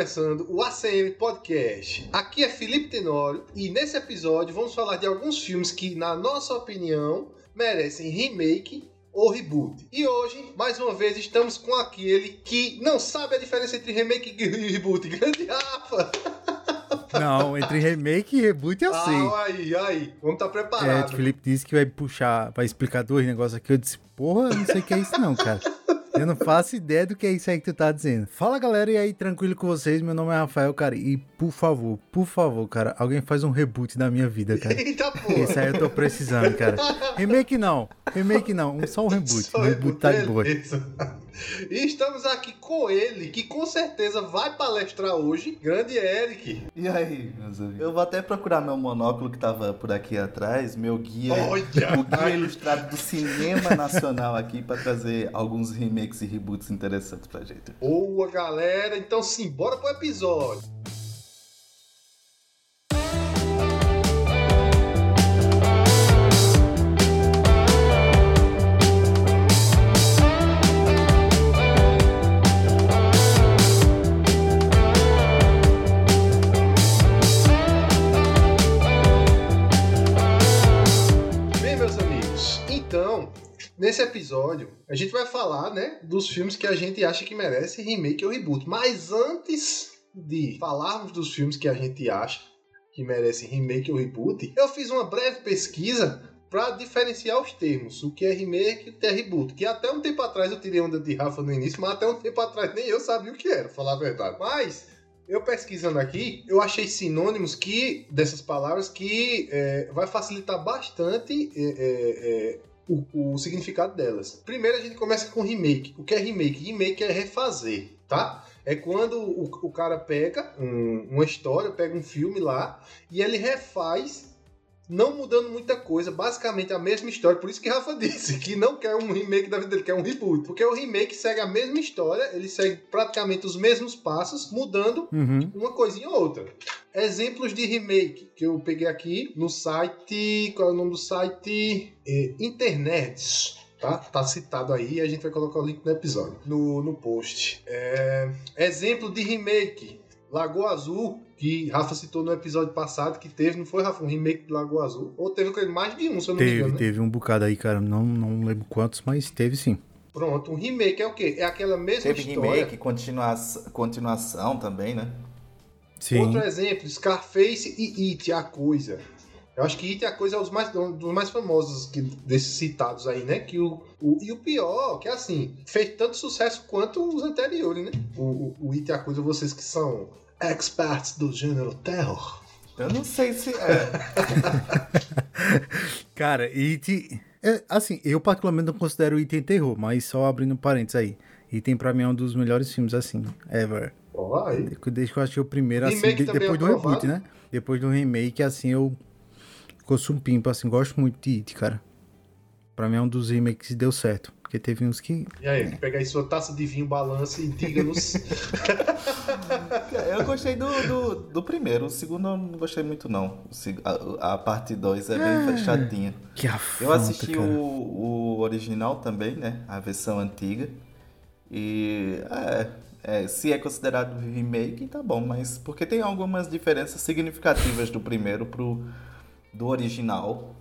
começando o ACM Podcast. Aqui é Felipe Tenório e nesse episódio vamos falar de alguns filmes que, na nossa opinião, merecem remake ou reboot. E hoje, mais uma vez, estamos com aquele que não sabe a diferença entre remake e reboot. Grande Rafa! Não, entre remake e reboot eu sei. Ah, aí, aí. Vamos estar tá preparados. É, o Felipe disse que vai puxar, vai explicar dois negócios aqui. Eu disse, porra, não sei o que é isso não, cara. Eu não faço ideia do que é isso aí que tu tá dizendo. Fala galera, e aí, tranquilo com vocês? Meu nome é Rafael, cara. E por favor, por favor, cara, alguém faz um reboot da minha vida, cara. Eita porra! Esse aí eu tô precisando, cara. Remake não, remake não, só um reboot. Só reboot tá de boa. E estamos aqui com ele, que com certeza vai palestrar hoje, grande Eric. E aí, meus amigos? Eu vou até procurar meu monóculo que tava por aqui atrás, meu guia, Olha. o guia ilustrado do cinema nacional aqui para trazer alguns remakes e reboots interessantes pra gente. Boa, galera. Então, sim, bora pro episódio. Nesse episódio, a gente vai falar, né, dos filmes que a gente acha que merece remake ou reboot. Mas antes de falarmos dos filmes que a gente acha que merecem remake ou reboot, eu fiz uma breve pesquisa para diferenciar os termos, o que é remake e o que é reboot. Que até um tempo atrás eu tirei onda de Rafa no início, mas até um tempo atrás nem eu sabia o que era, falar a verdade. Mas eu pesquisando aqui, eu achei sinônimos que dessas palavras que é, vai facilitar bastante é, é, é o, o significado delas. Primeiro a gente começa com remake. O que é remake? Remake é refazer, tá? É quando o, o cara pega um, uma história, pega um filme lá e ele refaz não mudando muita coisa, basicamente a mesma história. Por isso que Rafa disse que não quer um remake da vida dele, quer um reboot. Porque o remake segue a mesma história, ele segue praticamente os mesmos passos, mudando uhum. uma coisinha ou outra. Exemplos de remake que eu peguei aqui no site. Qual é o nome do site? É, Internet. Tá? tá citado aí e a gente vai colocar o link no episódio, no, no post. É, exemplo de remake: Lagoa Azul, que Rafa citou no episódio passado, que teve, não foi, Rafa, um remake de Lagoa Azul? Ou teve mais de um, se eu não teve, me engano. Né? Teve um bocado aí, cara, não, não lembro quantos, mas teve sim. Pronto, um remake é o quê? É aquela mesma teve história. Teve remake, continuação, continuação também, né? Sim. Outro exemplo, Scarface e It, a coisa. Eu acho que It a coisa é um dos mais, um dos mais famosos que, desses citados aí, né? Que o, o, e o pior, que é assim, fez tanto sucesso quanto os anteriores, né? O, o, o It a coisa, vocês que são experts do gênero terror. Eu não sei se é. Cara, It. É, assim, eu particularmente não considero Item terror, mas só abrindo parênteses aí. Item pra mim é um dos melhores filmes, assim, ever. Oh, aí. Desde que eu achei o primeiro, assim, de, depois é do reboot, né? Depois do remake, assim, eu ficou pimpo, assim, gosto muito de It, cara. Pra mim é um dos remakes que deu certo. Porque teve uns que. E aí, é. pega aí sua taça de vinho, balança e diga-nos. eu gostei do, do, do, primeiro, o segundo eu não gostei muito, não. A, a parte 2 é bem é. fechadinha. Que afronta, Eu assisti o, o original também, né? A versão antiga. E é, é, se é considerado remake, tá bom, mas porque tem algumas diferenças significativas do primeiro pro do original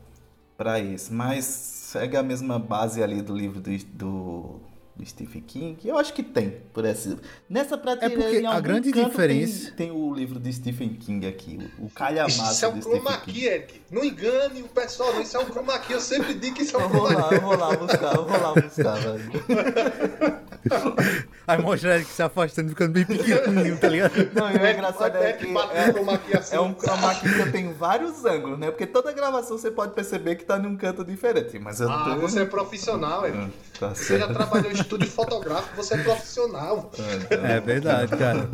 para esse, mas segue a mesma base ali do livro do, do, do Stephen King. Eu acho que tem, por esse. Nessa prateleira. É porque a grande diferença. Tem, tem, o livro do Stephen King aqui, o calhamaço Isso é um chroma key, Eric. Não engane o pessoal, não. Isso é um chroma key. Eu sempre digo que isso é um chroma key. Eu vou lá, eu vou lá buscar, eu vou lá buscar, velho. Aí mostra ele que se afastando, ficando bem pequenininho, tá ligado? Não, e o engraçado é, que é, assim. é um chroma key que eu tenho vários ângulos, né? Porque toda gravação você pode perceber que tá num canto diferente. Mas eu ah, tenho... você é profissional, Eric. Ah, tá você já trabalhou em estúdio fotográfico, você é profissional. É verdade, cara.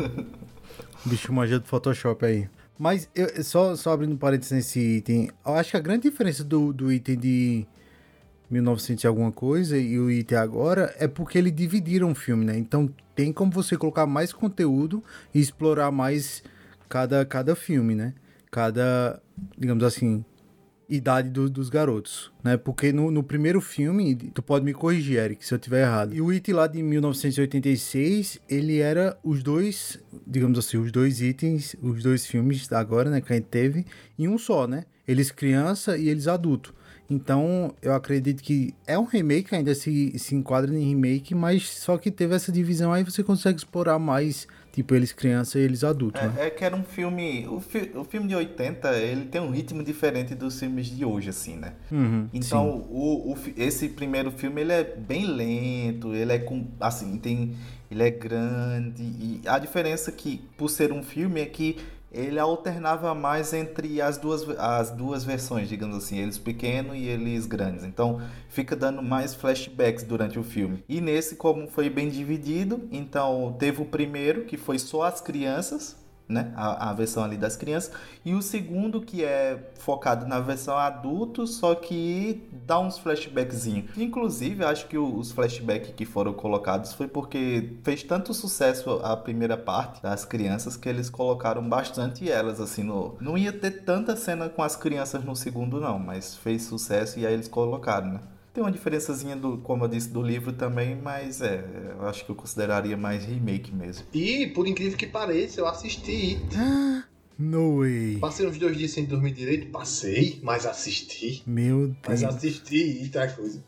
Bicho manja do Photoshop aí. Mas eu, só, só abrindo parênteses nesse item, eu acho que a grande diferença do, do item de 1900 e alguma coisa e o IT agora é porque eles dividiram o filme, né? Então tem como você colocar mais conteúdo e explorar mais cada, cada filme, né? Cada, digamos assim, idade do, dos garotos, né? Porque no, no, primeiro filme, tu pode me corrigir, Eric, se eu tiver errado. E o It lá de 1986, ele era os dois, digamos assim, os dois itens, os dois filmes agora, né, que a gente teve, em um só, né? Eles criança e eles adulto. Então, eu acredito que é um remake, ainda se, se enquadra em remake, mas só que teve essa divisão aí você consegue explorar mais Tipo, eles criança e eles adultos, é, né? É que era um filme... O, fi, o filme de 80, ele tem um ritmo diferente dos filmes de hoje, assim, né? Uhum, então, o, o, esse primeiro filme, ele é bem lento, ele é com... Assim, tem... Ele é grande e a diferença que, por ser um filme, é que ele alternava mais entre as duas, as duas versões, digamos assim, eles pequenos e eles grandes. Então fica dando mais flashbacks durante o filme. E nesse, como foi bem dividido, então teve o primeiro, que foi só as crianças, né? A, a, versão ali das crianças. E o segundo, que é focado na versão adulto, só que dá uns flashbackzinhos. Inclusive, acho que os flashbacks que foram colocados foi porque fez tanto sucesso a primeira parte das crianças que eles colocaram bastante elas, assim, no... Não ia ter tanta cena com as crianças no segundo, não, mas fez sucesso e aí eles colocaram, né? Tem uma diferençazinha, do, como eu disse, do livro também, mas é, eu acho que eu consideraria mais remake mesmo. E, por incrível que pareça, eu assisti It. No way. Passei uns dois dias sem dormir direito, passei, mas assisti. Meu Deus. Mas assisti It é coisa.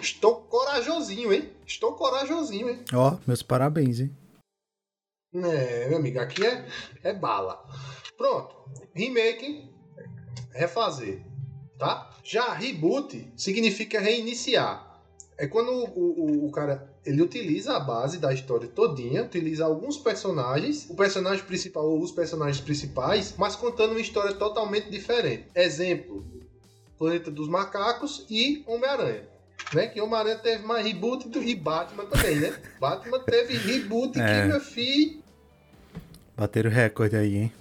Estou corajosinho, hein? Estou corajosinho, hein? Ó, oh, meus parabéns, hein? É, meu amigo, aqui é, é bala. Pronto. Remake, refazer tá? Já reboot significa reiniciar. É quando o, o, o, cara ele utiliza a base da história todinha, utiliza alguns personagens, o personagem principal ou os personagens principais, mas contando uma história totalmente diferente. Exemplo: Planeta dos Macacos e Homem-Aranha. Né? Que Homem-Aranha teve mais reboot do, e Batman também, né? Batman teve reboot é. que, meu filho. Bateram recorde aí, hein?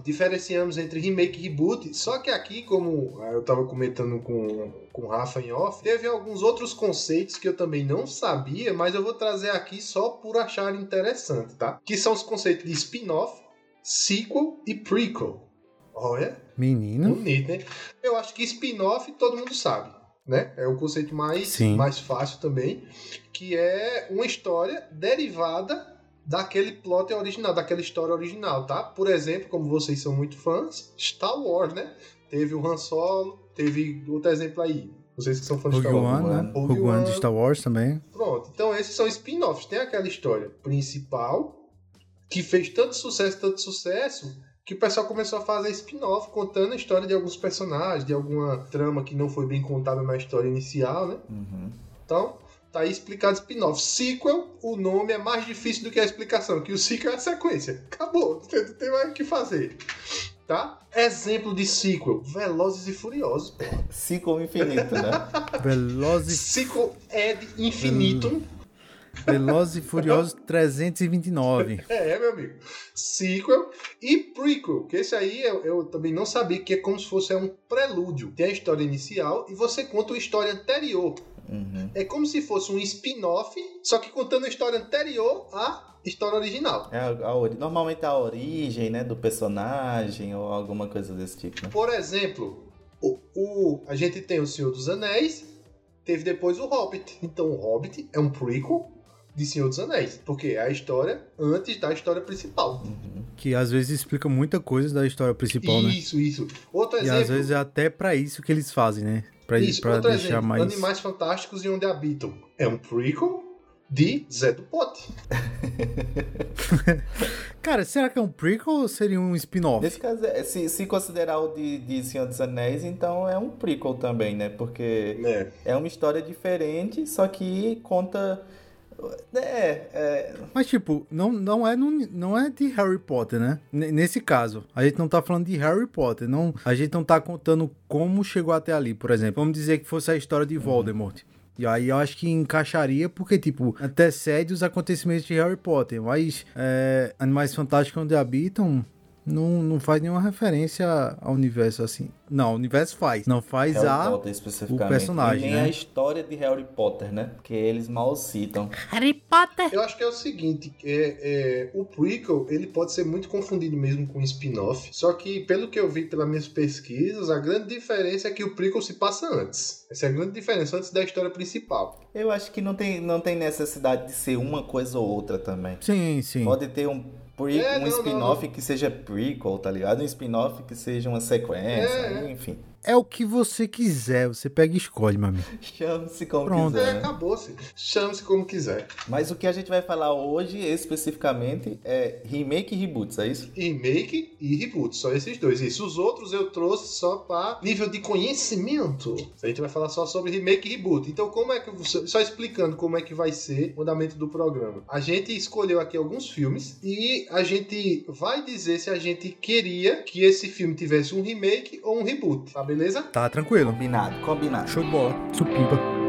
Diferenciamos entre remake e reboot, só que aqui, como eu estava comentando com, com o Rafa em off, teve alguns outros conceitos que eu também não sabia, mas eu vou trazer aqui só por achar interessante, tá? Que são os conceitos de spin-off, sequel e prequel. Olha. Menino. Bonito, né? Eu acho que spin-off todo mundo sabe. Né? É o conceito mais, mais fácil também, que é uma história derivada daquele plot original, daquela história original, tá? Por exemplo, como vocês são muito fãs, Star Wars, né? Teve o Han Solo, teve outro exemplo aí. Vocês que são fãs Rogue de Star Wars. One, né? Rogue, Rogue One de Star Wars também. Pronto. Então esses são spin-offs. Tem aquela história principal que fez tanto sucesso, tanto sucesso, que o pessoal começou a fazer spin-off contando a história de alguns personagens, de alguma trama que não foi bem contada na história inicial, né? Uhum. Então, Tá aí explicado spin-off. Sequel, o nome é mais difícil do que a explicação, que o sequel é a sequência. Acabou, não tem mais o que fazer. Tá? Exemplo de sequel, Velozes e Furiosos. Sequel infinito, né? Velozes... Sequel Ed Infinitum. Velozes e Furiosos 329. É, meu amigo. Sequel e prequel, que esse aí eu, eu, também não sabia que é como se fosse um prelúdio. Tem a história inicial e você conta uma história anterior. Uhum. É como se fosse um spin-off, só que contando a história anterior à história original. É a, a, normalmente a origem né, do personagem ou alguma coisa desse tipo. Né? Por exemplo, o, o, a gente tem o Senhor dos Anéis, teve depois o Hobbit. Então o Hobbit é um prequel de Senhor dos Anéis, porque é a história antes da história principal. Uhum. Que às vezes explica muita coisa da história principal, isso, né? Isso, isso. Outro e exemplo... às vezes é até para isso que eles fazem, né? Pra, isso, pra outro deixar exemplo, mais... Animais Fantásticos e Onde Habitam. É um prequel de Zé do Pote. Cara, será que é um prequel ou seria um spin-off? Nesse caso, é, se, se considerar o de, de Senhor dos Anéis, então é um prequel também, né? Porque é, é uma história diferente, só que conta é, é. Mas, tipo, não, não, é não é de Harry Potter, né? N nesse caso, a gente não tá falando de Harry Potter. Não, a gente não tá contando como chegou até ali, por exemplo. Vamos dizer que fosse a história de Voldemort. Uhum. E aí eu acho que encaixaria, porque, tipo, antecede os acontecimentos de Harry Potter. Mas é, Animais Fantásticos onde habitam não, não faz nenhuma referência ao universo assim. Não, o universo faz. Não faz Harry a Potter especificamente. o personagem, E nem né? a história de Harry Potter, né? Porque eles mal citam. Harry Potter. Eu acho que é o seguinte, é, é, o prequel ele pode ser muito confundido mesmo com spin-off, só que pelo que eu vi pelas minhas pesquisas, a grande diferença é que o prequel se passa antes. Essa é a grande diferença, antes da história principal. Eu acho que não tem, não tem necessidade de ser uma coisa ou outra também. Sim, sim. Pode ter um, pre- É, um spin-off que seja prequel, tá ligado? Um spin-off que seja uma sequência, É, é. enfim. É o que você quiser, você pega e escolhe, meu amigo. Chame-se como Pronto. É, quiser. né? acabou-se. Chame-se como quiser. Mas o que a gente vai falar hoje, especificamente, é remake e reboots, é isso? Remake e reboot, só esses dois. Isso, os outros eu trouxe só para nível de conhecimento. A gente vai falar só sobre remake e reboot. Então, como é que só explicando como é que vai ser o andamento do programa. A gente escolheu aqui alguns filmes e a gente vai dizer se a gente queria que esse filme tivesse um remake ou um reboot, tá beleza? Tá tranquilo. Combinado, combinado. Show de bola. Supimpa.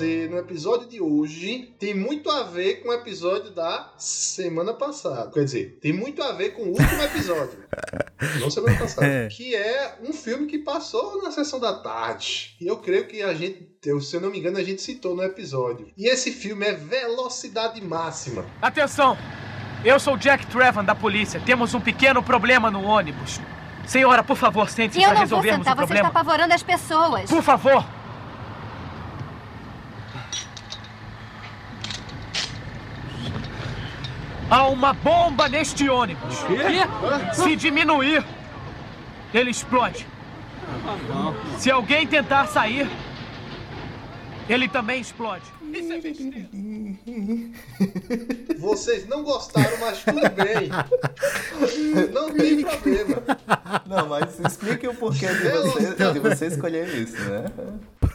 No episódio de hoje tem muito a ver com o episódio da semana passada. Quer dizer, tem muito a ver com o último episódio. não semana passada. É. Que é um filme que passou na sessão da tarde. E eu creio que a gente, eu- se eu não me engano, a gente citou no episódio. E esse filme é Velocidade Máxima. Atenção! Eu sou Jack Trevan da polícia. Temos um pequeno problema no ônibus. Senhora, por favor, sente-se E eu para não vou sentar, o você está problema. apavorando as pessoas. Por favor! Há uma bomba neste ônibus. E se diminuir, ele explode. Se alguém tentar sair, ele também explode. Isso é besteira. Vocês não gostaram, mas tudo bem. Não tem problema. Não, mas explique o porquê de você, de você escolher isso, né?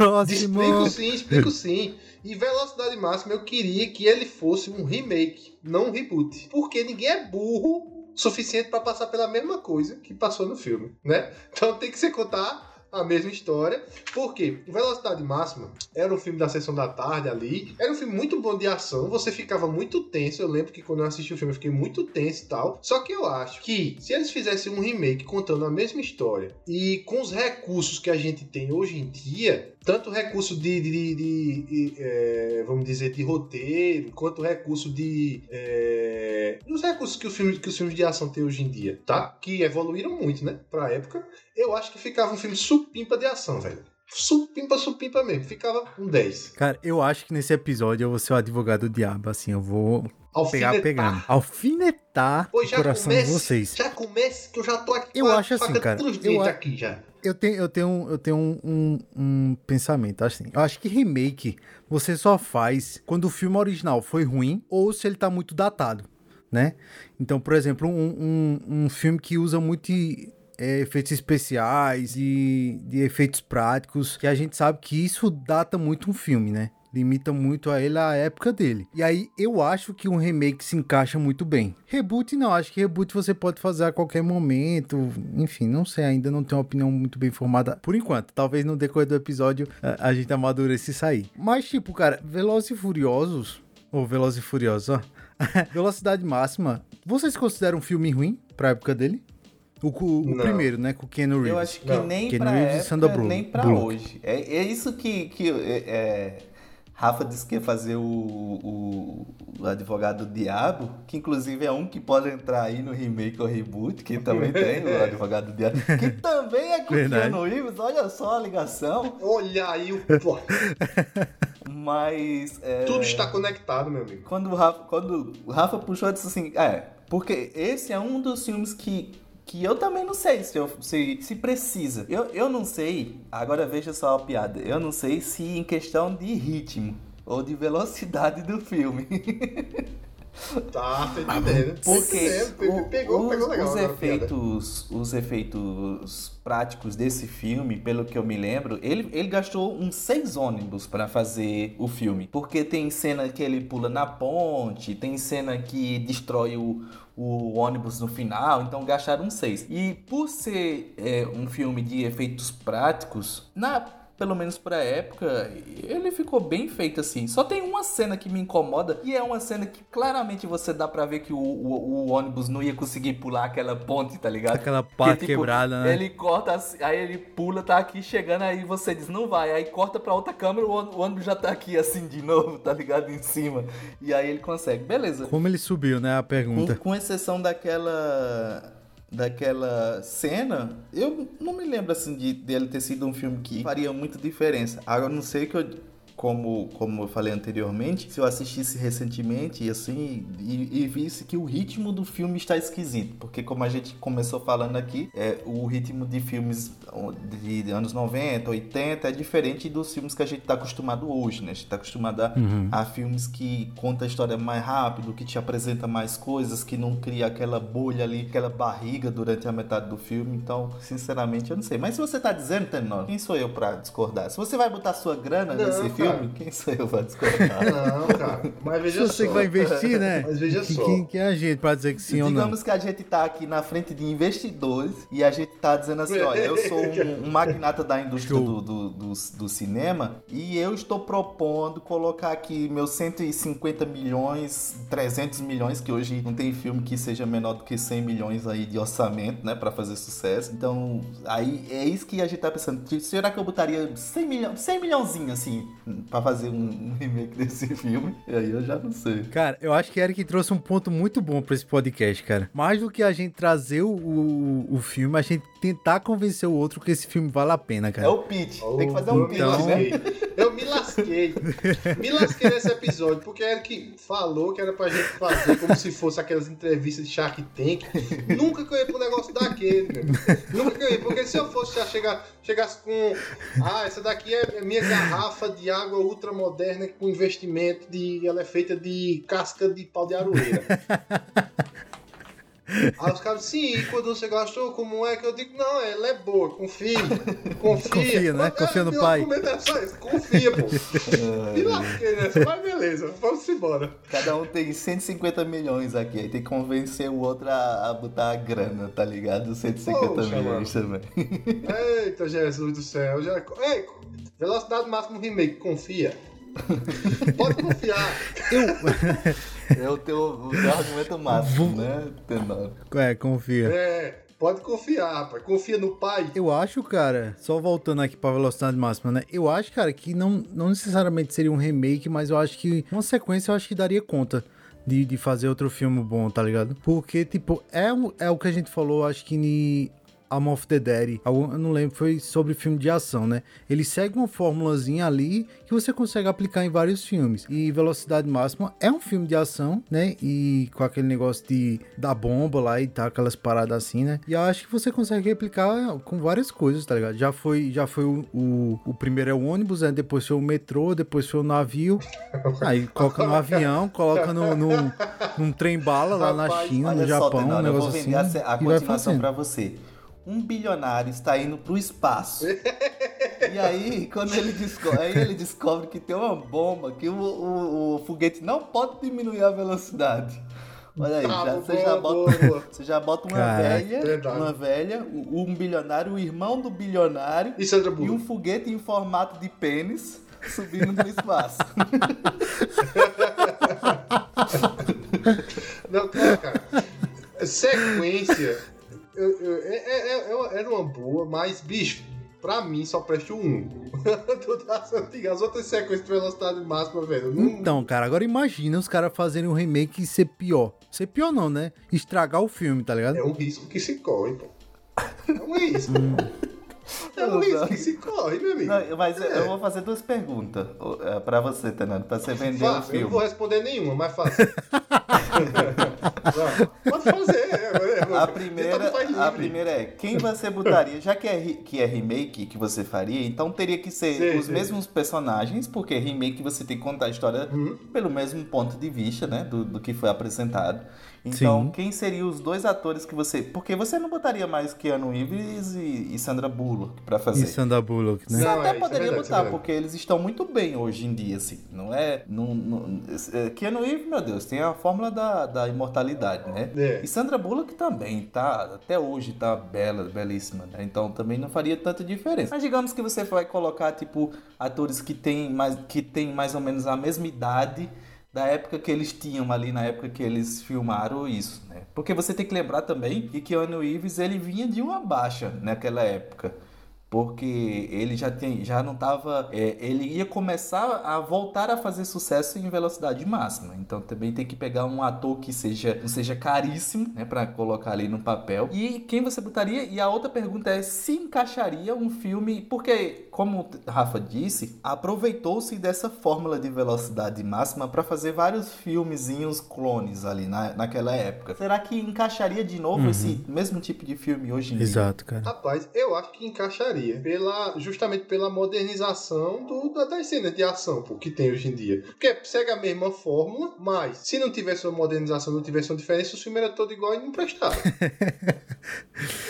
Próximo. Explico sim, explico sim. E Velocidade Máxima eu queria que ele fosse um remake, não um reboot. Porque ninguém é burro o suficiente pra passar pela mesma coisa que passou no filme, né? Então tem que se contar a mesma história. Por quê? Velocidade Máxima era um filme da sessão da tarde ali. Era um filme muito bom de ação. Você ficava muito tenso. Eu lembro que quando eu assisti o filme eu fiquei muito tenso e tal. Só que eu acho que se eles fizessem um remake contando a mesma história e com os recursos que a gente tem hoje em dia, tanto recurso de, de- de- de- é, vamos dizer, de roteiro, quanto recurso de. É, dos recursos que, o filme, que os filmes de ação têm hoje em dia, tá? Que evoluíram muito, né? Pra época. Eu acho que ficava um filme supimpa de ação, velho. Supimpa, supimpa mesmo. Ficava um 10. Cara, eu acho que nesse episódio eu vou ser o advogado do diabo, assim, eu vou pegar Alfinetar. pegando. Alfinetar Pô, o coração comece, de vocês. Já comece que eu já tô aqui Eu acho assim, cara, eu aqui já. Eu tenho, eu tenho, eu tenho um, um, um pensamento assim. Eu acho que remake você só faz quando o filme original foi ruim ou se ele tá muito datado, né? Então, por exemplo, um, um, um filme que usa muito é, efeitos especiais e de efeitos práticos, que a gente sabe que isso data muito um filme, né? Limita muito a ele a época dele. E aí eu acho que um remake se encaixa muito bem. Reboot não, acho que reboot você pode fazer a qualquer momento. Enfim, não sei, ainda não tenho uma opinião muito bem formada por enquanto. Talvez no decorrer do episódio a, a gente amadureça e sair. Mas, tipo, cara, Velozes e Furiosos. Ou Velozes e Furiosos, ó. Velocidade Máxima. Vocês consideram um filme ruim pra época dele? O, o Não. primeiro, né? Com o Keanu Reeves. Eu acho que Não. nem Keanu pra Reeves e época, nem pra hoje. É, é isso que, que é, é, Rafa disse que ia fazer o, o, o advogado do diabo, que inclusive é um que pode entrar aí no remake ou reboot, que também tem o advogado do diabo, que também é com. Keanu Reeves, olha só a ligação, Olha aí o. Mas... é, Tudo está conectado, meu amigo. quando o Rafa, quando o Rafa puxou, eu disse assim, é, porque esse é um dos filmes que, que eu também não sei se, eu- se, se precisa. Eu, eu não sei, agora veja só a piada, eu não sei se em questão de ritmo ou de velocidade do filme. Tá, tô entendendo. Porque Pegou, pegou, os, pegou legal. os efeitos, os efeitos práticos desse filme, pelo que eu me lembro, ele, ele gastou uns seis ônibus para fazer o filme. Porque tem cena que ele pula na ponte, tem cena que destrói o, o ônibus no final, então gastaram seis. E por ser é, um filme de efeitos práticos, na pelo menos pra época, ele ficou bem feito assim. Só tem uma cena que me incomoda, e é uma cena que claramente você dá pra ver que o, o, o ônibus não ia conseguir pular aquela ponte, tá ligado? Aquela parte tipo, quebrada, né? Ele corta, assim, aí ele pula, tá aqui chegando, aí você diz, não vai. Aí corta pra outra câmera, o ônibus- já tá aqui assim de novo, tá ligado? Em cima. E aí ele consegue. Beleza. Como ele subiu, né? A Com, pergunta. com exceção daquela daquela cena, eu não me lembro assim de dele ter sido um filme que faria muita diferença. Agora não sei que eu como, como eu falei anteriormente, se eu assistisse recentemente assim e, e visse que o ritmo do filme está esquisito, porque como a gente começou falando aqui, é, o ritmo de filmes de, anos 90, 80 é diferente dos filmes que a gente está acostumado hoje, né? A gente está acostumado a, Uhum. a filmes que conta a história mais rápido, que te apresenta mais coisas, que não cria aquela bolha ali, aquela barriga durante a metade do filme. Então, sinceramente, eu não sei. Mas se você tá dizendo, Tenor, quem sou eu pra discordar? Se você vai botar sua grana Não, nesse cara. Quem sou eu pra discordar? Não, cara. Mas veja Se você só. que vai investir, né? Mas veja só. Quem, quem é a gente pra dizer que sim ou não? Digamos que a gente tá aqui na frente de investidores e a gente tá dizendo assim, olha, eu sou um, um magnata da indústria do, do, do, do cinema e eu estou propondo colocar aqui meus 150 milhões, 300 milhões, que hoje não tem filme que seja menor do que 100 milhões aí de orçamento, né, pra fazer sucesso. Então, aí é isso que a gente tá pensando. Será que eu botaria 100 milhões, 100 milhãozinho assim, pra fazer um, remake desse filme? E aí eu já não sei. Cara, eu acho que Eric trouxe um ponto muito bom pra esse podcast, cara. Mais do que a gente trazer o, o, o filme, a gente tentar convencer o outro que esse filme vale a pena, É cara. o pitch. Tem que fazer um eu pitch, Então- né? lasquei. Eu me lasquei. Me lasquei nesse episódio, porque Eric falou que era pra gente fazer como se fosse aquelas entrevistas de Shark Tank. Nunca que eu ia pro negócio daquele, meu. Nunca que eu ia, porque se eu fosse já chegar, chegasse com. Ah, essa daqui é minha garrafa de água ultramoderna com investimento de. Ela é feita de casca de pau de aroeira. Aí os caras, sim, e quando você gastou, como é que eu digo? Não, ela é boa, confia. Confia. Confia, né? Confia no meu pai. argumento é confia, pô. Me lasquei nessa, mas beleza, vamos embora. Cada um tem 150 milhões aqui, aí tem que convencer o outro a, a botar a grana, tá ligado? 150 Poxa, milhões também. Eita, Jesus do céu. Já... Ei, velocidade máxima remake, confia. Pode confiar. É o teu, o teu argumento máximo, né, Tenor? É, confia. É, pode confiar, rapaz. Confia no pai. Eu acho, cara, só voltando aqui pra velocidade máxima, né? Eu acho, cara, que não, não necessariamente seria um remake, mas eu acho que uma sequência eu acho que daria conta. De, de fazer outro filme bom, tá ligado? Porque, tipo, é, é o que a gente falou, acho que em Arm of the algum- eu não lembro, foi sobre filme de ação, né? Ele segue uma formulazinha ali que você consegue aplicar em vários filmes. E Velocidade Máxima é um filme de ação, né? E com aquele negócio de da bomba lá e tá, aquelas paradas assim, né? E eu acho que você consegue replicar com várias coisas, tá ligado? Já foi, já foi o, o, o primeiro é o ônibus, né? Depois foi o metrô, depois foi o navio. Aí coloca no avião, coloca no, no, num trem bala lá na China, no só, Japão, Tenor, um negócio assim. a, a vai continuação pra você. Um bilionário está indo pro espaço. e aí, quando ele descobre, aí ele descobre que tem uma bomba, que o, o, o foguete não pode diminuir a velocidade. Olha aí, Tá, já- boa, você, já bota, boa. você já bota uma Caraca. velha, Verdade. uma velha, o- um bilionário, o irmão do bilionário E Sandra e um foguete em formato de pênis subindo no espaço. Não, cara. Sequência. Eu, eu, é, é, é- era uma boa, mas, bicho, pra mim só presta o 1. Do das antigas. As outras sequências de velocidade máxima, velho. Não, Então, cara, agora imagina os caras fazerem um remake e ser pior. Ser pior não, né? Estragar o filme, tá ligado? É um risco que se corre, pô. É um risco. É um Não, risco que se corre, meu amigo. Não, mas eu vou fazer duas perguntas é, pra você, Tenando, pra você vender o Fácil, eu não filme. vou responder nenhuma, mas. Vai, Pode fazer, é, é, a, primeira, a primeira é, quem você botaria, já que é, que é remake que você faria, então teria que ser os mesmos personagens, porque remake você tem que contar a história uhum. pelo mesmo ponto de vista, né, do, do que foi apresentado. Então, Sim. quem seriam os dois atores que você. Porque você não botaria mais Keanu Reeves e, e Sandra Bullock pra fazer. E Sandra Bullock, né? Você não, até é, poderia é verdade, botar, é porque eles estão muito bem hoje em dia, assim. Não é. Não, não, é, Keanu Reeves, meu Deus, tem a fórmula da, da imortalidade, né? É. E Sandra Bullock também, tá? Até hoje tá bela, belíssima, né? Então também não faria tanta diferença. Mas digamos que você vai colocar, tipo, atores que têm mais, que têm mais ou menos a mesma idade da época que eles tinham ali, na época que eles filmaram isso, né? Porque você tem que lembrar também que Keanu Reeves, ele vinha de uma baixa naquela época porque ele já tem, já não estava, é, ele ia começar a voltar a fazer sucesso em velocidade máxima. Então também tem que pegar um ator que seja, não seja caríssimo, né, para colocar ali no papel. E quem você botaria? E a outra pergunta é se encaixaria um filme, porque como Rafa disse, aproveitou-se dessa fórmula de velocidade máxima para fazer vários filmezinhos clones ali na, naquela época. Será que encaixaria de novo uhum. esse mesmo tipo de filme hoje em Exato, dia? Exato, cara. Rapaz, eu acho que encaixaria pela, justamente pela modernização do, das cenas de ação pô, que tem hoje em dia. Porque segue a mesma fórmula, mas se não tivesse uma modernização, não tivesse uma diferença, o filme era todo igual e não prestava.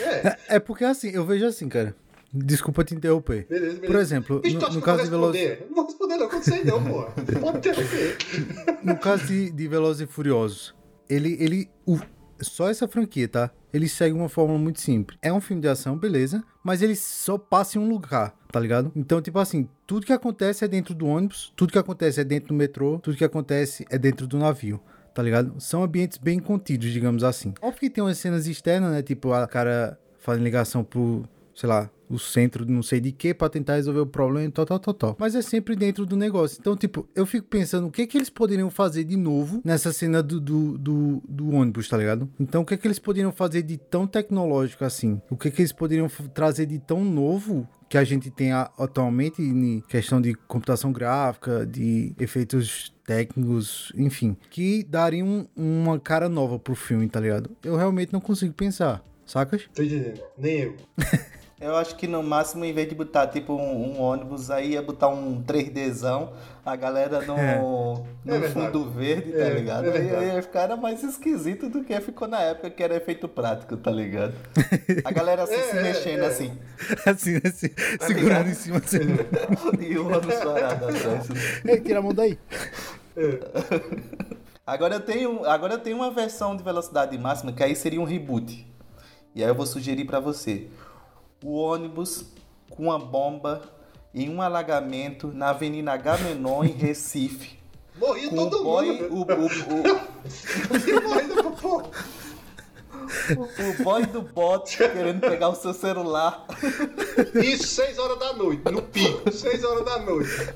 é. é. É porque assim, eu vejo assim, cara. Desculpa te interromper. Beleza, beleza. Por exemplo, no, no caso de Velozes... Não vou responder não, quando sei não, pô. Pode interromper. No caso de, de Velozes e Furiosos, ele... ele o, só essa franquia, tá? Ele segue uma fórmula muito simples. É um filme de ação, beleza, mas ele só passa em um lugar, tá ligado? Então, tipo assim, tudo que acontece é dentro do ônibus, tudo que acontece é dentro do metrô, tudo que acontece é dentro do navio tá ligado? São ambientes bem contidos, digamos assim. Óbvio que tem umas cenas externas, né? Tipo, a cara fazendo ligação pro, sei lá, o centro de não sei de que para tentar resolver o problema e tal, tal, tal, tal. Mas é sempre dentro do negócio. Então, tipo, eu fico pensando o que que eles poderiam fazer de novo nessa cena do, do, do, do ônibus, tá ligado? Então, o que que eles poderiam fazer de tão tecnológico assim? O que que eles poderiam trazer de tão novo que a gente tem atualmente em questão de computação gráfica, de efeitos técnicos, enfim, que dariam uma cara nova pro filme, tá ligado? Eu realmente não consigo pensar, sacas? Tô entendendo, nem eu. Eu acho que no máximo, em vez de botar tipo um, um ônibus aí, ia botar um 3Dzão, a galera no, é. no é fundo verde, tá é, ligado? É aí ia ficar mais esquisito do que ficou na época que era efeito prático, tá ligado? A galera assim, se é, mexendo é. assim. Assim, assim, tá segurando ligado? em cima assim. e o ônibus parado atrás. É, tira a mão daí. Agora eu, tenho, agora eu tenho uma versão de velocidade máxima que aí seria um reboot. E aí eu vou sugerir para você o ônibus com uma bomba em um alagamento na Avenida Gamenon, em Recife. Morria com todo o boy, mundo. O, o, o, o boy do bot querendo pegar o seu celular. Isso, 6 horas da noite, no pico, 6 horas da noite.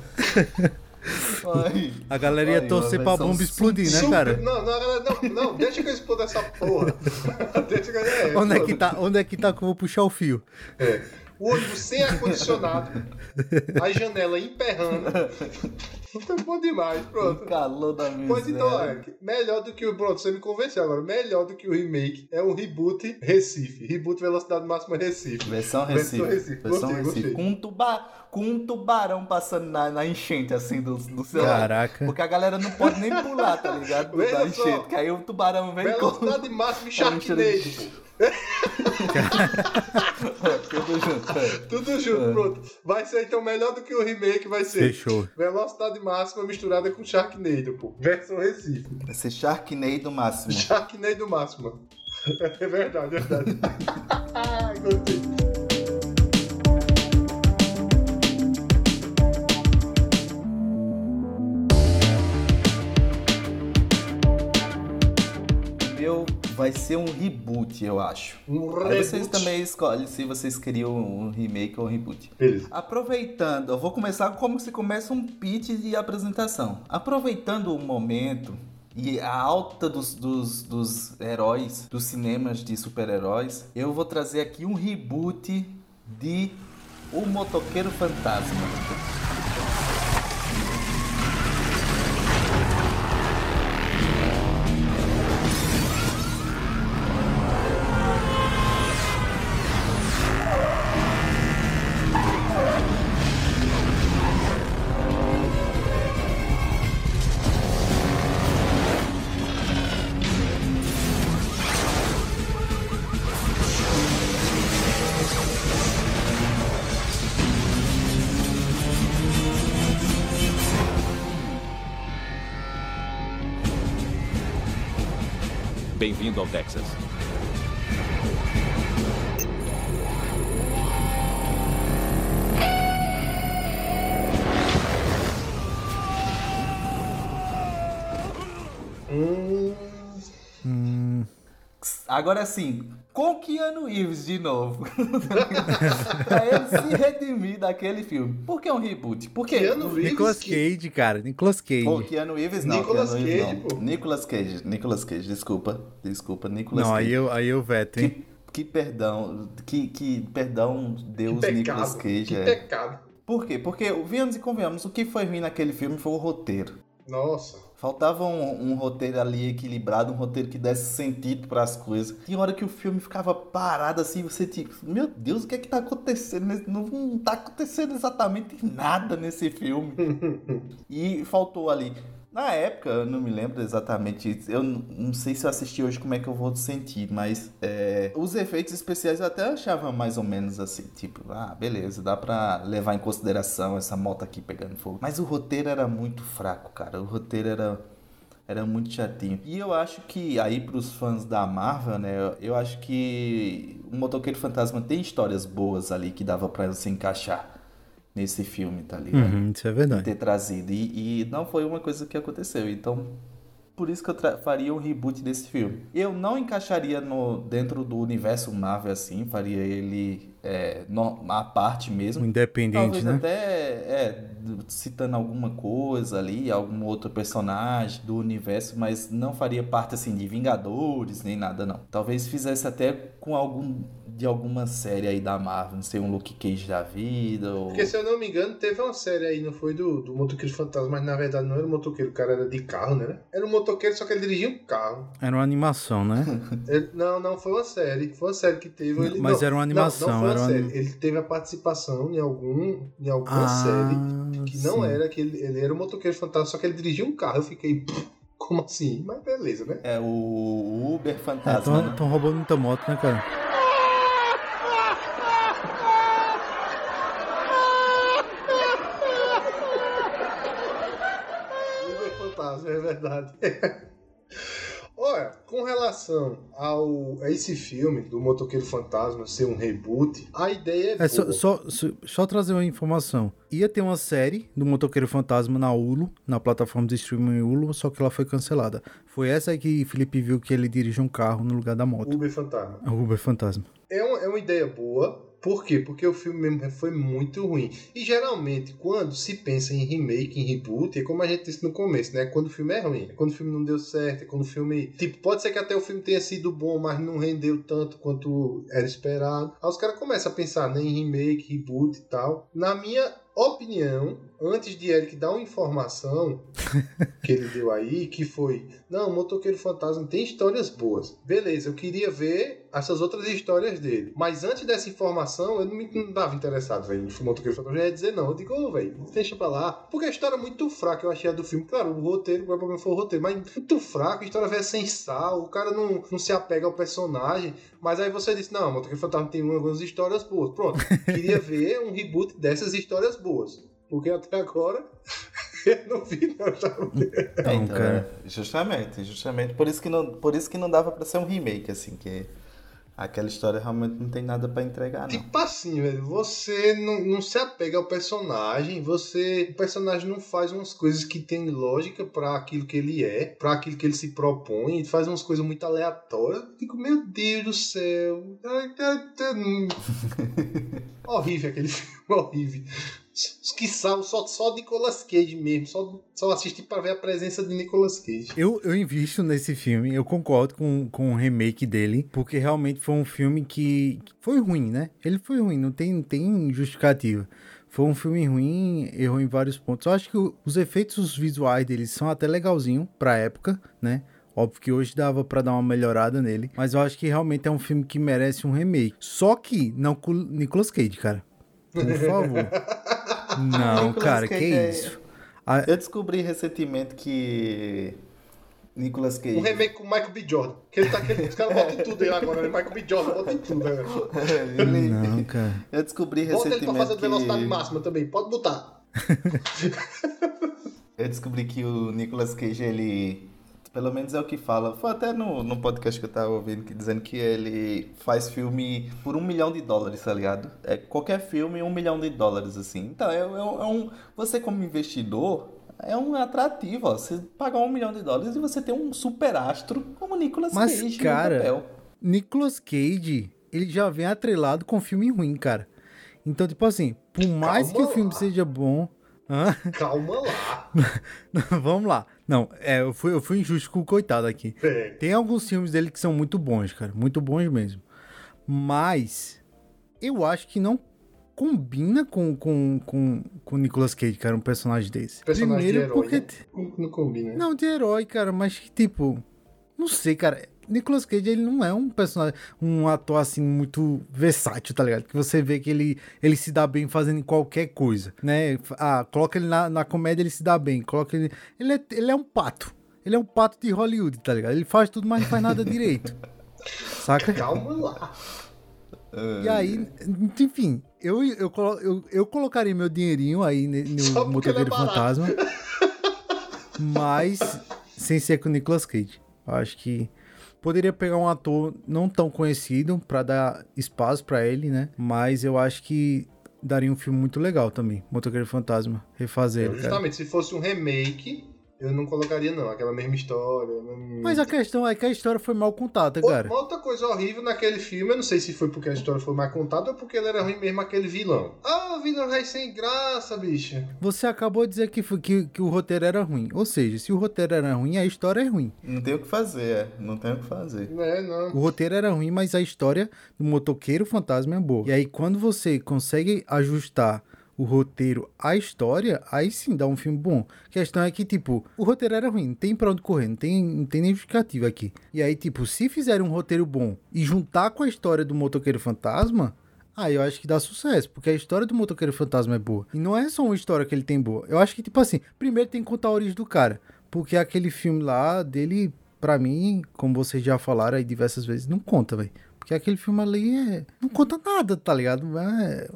A galera ia torcer pra bomba explodir, né, cara? Não, não, não, não, deixa que eu exploda essa porra. deixa que é, onde, é que tá, onde é que tá que eu vou puxar o fio? É. O ônibus sem ar-condicionado, a janela emperrando. Tá bom demais, pronto. O calor da miséria. Pois então, é, melhor do que o. Pronto, você me convenceu agora. Melhor do que o remake é um reboot Recife. Reboot Velocidade Máxima Recife. Versão Recife. Versão Recife. Versão gostei, Recife. Gostei. Com um tubarão com um tubarão passando na, na enchente, assim, do, do. Caraca. Porque a galera não pode nem pular, tá ligado? da enchente. Que aí o tubarão vem Velocidade com... Velocidade máxima e Sharknado. Tudo junto. É. Tudo junto, pronto. Vai ser então melhor do que o remake, vai ser. Fechou. Velocidade máxima misturada com Sharknado, pô. Versão Recife. Vai ser Sharknado máximo. Sharknado máxima. É verdade, é verdade. Gostei. Vai ser um reboot, eu acho. Um reboot. Aí vocês também escolhem se vocês queriam um remake ou um reboot. Beleza. Aproveitando, eu vou começar como se começa um pitch de apresentação. Aproveitando o momento e a alta dos, dos, dos heróis, dos cinemas de super-heróis, eu vou trazer aqui um reboot de O Motoqueiro Fantasma. Bem-vindo ao Texas. Agora sim, com Keanu Reeves de novo. pra ele se redimir daquele filme. Por que um reboot? Por quê? Keanu Reeves, Nicolas que- Cage, cara. Nicolas Cage. Pô, Keanu Reeves não. Nicolas Keanu Reeves Cage, não. pô. Nicolas Cage, Nicolas Cage, desculpa. Desculpa, Nicolas Não, Cage. aí eu, aí eu veto, hein? Que, que perdão, que, que perdão Deus Que Nicolas. Cage. Que é. pecado. Por quê? Porque, venhamos e convenhamos, o que foi ruim naquele filme foi o roteiro. Nossa. Faltava um, um roteiro ali equilibrado, um roteiro que desse sentido para as coisas. Tinha hora que o filme ficava parado assim, você tipo, meu Deus, o que é que tá acontecendo? nesse- Não, não tá acontecendo exatamente nada nesse filme. e faltou ali. Na época, eu não me lembro exatamente, eu não sei se eu assisti hoje como é que eu vou sentir, mas é, os efeitos especiais eu até achava mais ou menos assim, tipo, ah, beleza, dá pra levar em consideração essa moto aqui pegando fogo. Mas o roteiro era muito fraco, cara, o roteiro era, era muito chatinho. E eu acho que, aí pros fãs da Marvel, né, eu, acho que o Motoqueiro Fantasma tem histórias boas ali que dava pra se encaixar nesse filme, tá ligado? Uhum, isso é verdade. ter trazido. E, e não foi uma coisa que aconteceu. Então, por isso que eu faria um reboot desse filme. Eu não encaixaria no, dentro do universo Marvel assim, faria ele é, no, à parte mesmo. Independente, Talvez né? até é, citando alguma coisa ali, algum outro personagem do universo, mas não faria parte assim de Vingadores nem nada não. Talvez fizesse até com algum de alguma série aí da Marvel, não sei, um Luke Cage da vida ou Porque se eu não me engano, teve uma série aí, não foi do, do motoqueiro fantasma, mas na verdade não era o motoqueiro, o cara era de carro, né? Era um motoqueiro, só que ele dirigia um carro. Era uma animação, né? Ele- não, não, foi uma série. Foi uma série que teve. Ele, Mas não, era uma não, animação, Não, foi uma era uma série. anim- Ele teve a participação em, algum, em alguma Ah, série que não sim. era, que ele, ele era o motoqueiro fantasma, só que ele dirigia um carro. Eu fiquei, "Pff, como assim? Mas beleza, né? É o Uber Fantasma. né? Estão roubando muita moto, né, cara? Uber fantasma, é verdade. Olha, com relação ao, a esse filme do Motoqueiro Fantasma ser um reboot, a ideia é, É só, só, só, trazer uma informação. Ia ter uma série do Motoqueiro Fantasma na Hulu, na plataforma de streaming Hulu, só que ela foi cancelada. Foi essa aí que Felipe viu que ele dirige um carro no lugar da moto. Uber Fantasma. O Uber Fantasma. É é uma ideia boa. Por quê? Porque o filme mesmo foi muito ruim. E geralmente, quando se pensa em remake, em reboot, é como a gente disse no começo, né? Quando o filme é ruim, é quando o filme não deu certo, é quando o filme. Tipo, pode ser que até o filme tenha sido bom, mas não rendeu tanto quanto era esperado. Aí os caras começam a pensar né, em remake, reboot e tal. Na minha opinião, antes de Eric dar uma informação que ele deu aí, que foi: Não, Motoqueiro Fantasma tem histórias boas. Beleza, eu queria ver essas outras histórias dele. Mas antes dessa informação, eu não me não tava interessado, velho, no Motoqueiro Fantasma. Eu ia dizer não. Eu digo, ô, velho, deixa pra lá. Porque a história é muito fraca, eu achei a do filme. Claro, o roteiro, o problema foi o roteiro, mas muito fraco, a história veio sem sal, o cara não, não se apega ao personagem. Mas aí você disse, não, Motoqueiro Fantasma tem algumas histórias boas. Pronto, queria ver um reboot dessas histórias boas. Porque até agora eu não vi, não. Vi. É, Então, então, cara. é, justamente, justamente. Por isso que não, por isso que não dava pra ser um remake, assim, que aquela história realmente não tem nada pra entregar, não. Tipo assim, velho, você não, não se apega ao personagem, você. O personagem não faz umas coisas que tem lógica pra aquilo que ele é, pra aquilo que ele se propõe, ele faz umas coisas muito aleatórias. Eu digo, meu Deus do céu. Ai, ai, ai, hum. horrível aquele filme, horrível. Que sal, só, só Nicolas Cage mesmo, só, só assisti pra ver a presença de Nicolas Cage. Eu, eu invisto nesse filme, eu concordo com, com o remake dele, porque realmente foi um filme que foi ruim, né? Ele foi ruim, não tem, tem justificativa. Foi um filme ruim, errou em vários pontos. Eu acho que os efeitos visuais dele são até legalzinho pra época, né? Óbvio que hoje dava pra dar uma melhorada nele, mas eu acho que realmente é um filme que merece um remake. Só que não com Nicolas Cage, cara. Por favor. Não, Nicolas cara, que é- isso? Eu descobri recentemente que Nicolas Cage. Um remake com o Michael B. Jordan. Que ele tá aquele, os caras botam tudo aí agora, né? Michael B. Jordan bota em tudo, né? Ele- Não, cara. Eu descobri Bota ele pra recentemente fazer velocidade que... máxima também, pode botar. Eu descobri que o Nicolas Cage, ele Pelo menos é o que fala. Foi até no, no podcast que eu tava ouvindo, que, dizendo que ele faz filme por um milhão de dólares, tá ligado? É qualquer filme, um milhão de dólares, assim. Então, é, é, um, é um. Você, como investidor, é um atrativo, ó. Você pagar um milhão de dólares e você ter um super astro como Nicolas Mas, Cage cara, no papel. Nicolas Cage, ele já vem atrelado com filme ruim, cara. Então, tipo assim, por mais Calma que o filme lá. seja bom. Hã? Calma lá. Vamos lá. Não, é, eu fui, eu fui injusto com o coitado aqui. É. Tem alguns filmes dele que são muito bons, cara. Muito bons mesmo. Mas eu acho que não combina com com, com, com o Nicolas Cage, cara, um personagem desse. Personagem de Primeiro herói, porque. né? Não, combina. Não, de herói, cara, mas que, tipo. Não sei, cara. Nicolas Cage, ele não é um personagem, um ator assim muito versátil, tá ligado? Que você vê que ele, ele se dá bem fazendo qualquer coisa, né? Ah, coloca ele na, na comédia, ele se dá bem. Coloca ele. Ele é, ele é um pato. Ele é um pato de Hollywood, tá ligado? Ele faz tudo, mas não faz nada direito. Saca? Calma lá. E aí, enfim, eu, eu, colo- eu, eu colocaria meu dinheirinho aí no é Motoqueiro barato. Fantasma. mas sem ser com o Nicolas Cage. Eu acho que poderia pegar um ator não tão conhecido pra dar espaço pra ele, né? Mas eu acho que daria um filme muito legal também. Motoqueiro Fantasma. Refazer ele, cara. Justamente, se fosse um remake, eu não colocaria, não. Aquela mesma história. Mas a questão é que a história foi mal contada, cara. Uma outra coisa horrível naquele filme, eu não sei se foi porque a história foi mais contada ou porque ele era ruim mesmo, aquele vilão. Ah, o vilão é sem graça, bicha. Você acabou de dizer que, foi- que, que o roteiro era ruim. Ou seja, se o roteiro era ruim, a história é ruim. Não tem o que fazer, é. Não tem o que fazer. Não é, não. O roteiro era ruim, mas a história do motoqueiro fantasma é boa. E aí, quando você consegue ajustar o roteiro à história, aí sim dá um filme bom. A questão é que, tipo, o roteiro era ruim, não tem pra onde correr, não tem, não tem nem justificativa aqui. E aí, tipo, se fizerem um roteiro bom e juntar com a história do motoqueiro fantasma, Aí eu acho que dá sucesso, porque a história do motoqueiro fantasma é boa. E não é só uma história que ele tem boa. Eu acho que, tipo assim, primeiro tem que contar a origem do cara. Porque aquele filme lá dele, pra mim, como vocês já falaram aí diversas vezes, não conta, velho. Porque aquele filme ali é. Não conta nada, tá ligado? É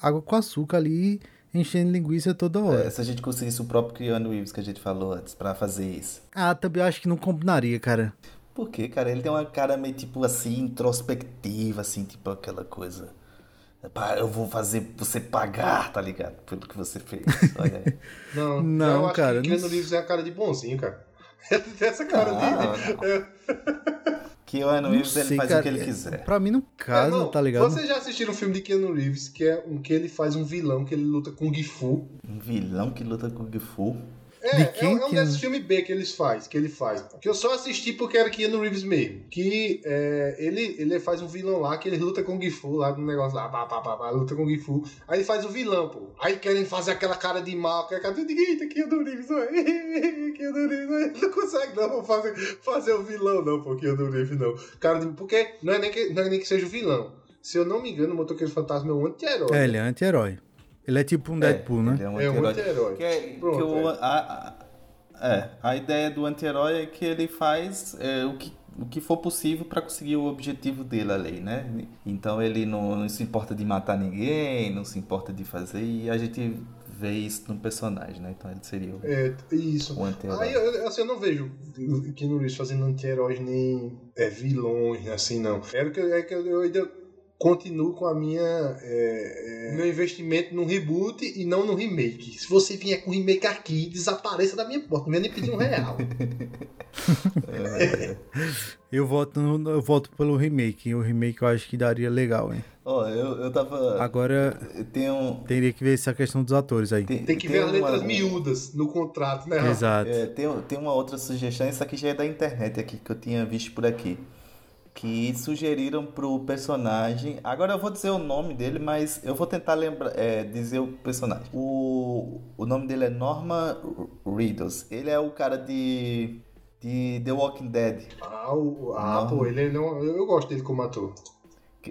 água com açúcar ali, enchendo linguiça toda hora. É, se a gente conseguisse o próprio Keanu Reeves que a gente falou antes pra fazer isso. Ah, também acho que não combinaria, cara. Por quê, cara? Ele tem uma cara meio tipo assim, introspectiva, assim, tipo aquela coisa. Pá, eu vou fazer você pagar, tá ligado? Pelo que você fez. Olha aí. Não, Não, eu acho cara, que não Keanu Reeves é a cara de bonzinho, cara. Essa cara Não, dele. Keanu Não Reeves, ele sei, faz cara. o que ele quiser. Pra mim não casa, É, não, tá ligado? Vocês já assistiram um filme de Keanu Reeves que é um que ele faz um vilão que ele luta com Gifu? Um vilão que luta com o Gifu. É, De é, quem um- é um que- desses filmes B que eles faz, que ele faz. Que eu só assisti porque era Keanu Reeves mesmo. Que é, ele, ele faz um vilão lá, que ele luta com o Gifu lá no negócio lá, pá, pá, pá, pá, luta com o Gifu. Aí ele faz o vilão, pô. Aí querem fazer aquela cara de mal, aquela cara de eita, Keanu Reeves, ué, Keanu Reeves, não consegue não fazer, fazer o vilão não, pô, Keanu Reeves não. Cara de, porque não é, nem que, não é nem que seja o vilão. Se eu não me engano, o Motoqueiro Fantasma é um anti-herói. É, ele é anti-herói. Ele é tipo um Deadpool, né? Ele é um É um anti-herói. Que, é- que Pronto, o- é. a, a- é, a ideia do anti-herói é que ele faz é, o, que, o que for possível para conseguir o objetivo dele ali, né? Então ele não, não se importa de matar ninguém, não se importa de fazer, e a gente vê isso no personagem, né? Então ele seria o, É, isso. o anti-herói. Aí, eu, assim, eu não vejo o Keanu Reeves fazendo anti-heróis nem é, vilões, assim, não. Era que, é que eu, eu ainda continuo com a minha é, é, meu investimento no reboot e não no remake. Se você vier com remake aqui, desapareça da minha porta. Não venha nem pedir um real. Eu voto, no- eu voto pelo remake. O remake eu acho que daria legal, hein? Ó, eu, eu tava. Agora Tem um. teria que ver essa questão dos atores aí. Tem que ver as uma- letras miúdas no contrato, né? Exato. É, tem, tem uma outra sugestão, essa aqui já é da internet aqui, que eu tinha visto por aqui. Que sugeriram pro personagem. Agora eu vou dizer o nome dele, mas eu vou tentar lembrar, é, dizer o personagem. O, o nome dele é Norman Reedus. Ele é o cara de, de The Walking Dead. Ah, o- ah pô, ele não, eu, eu gosto dele como ator.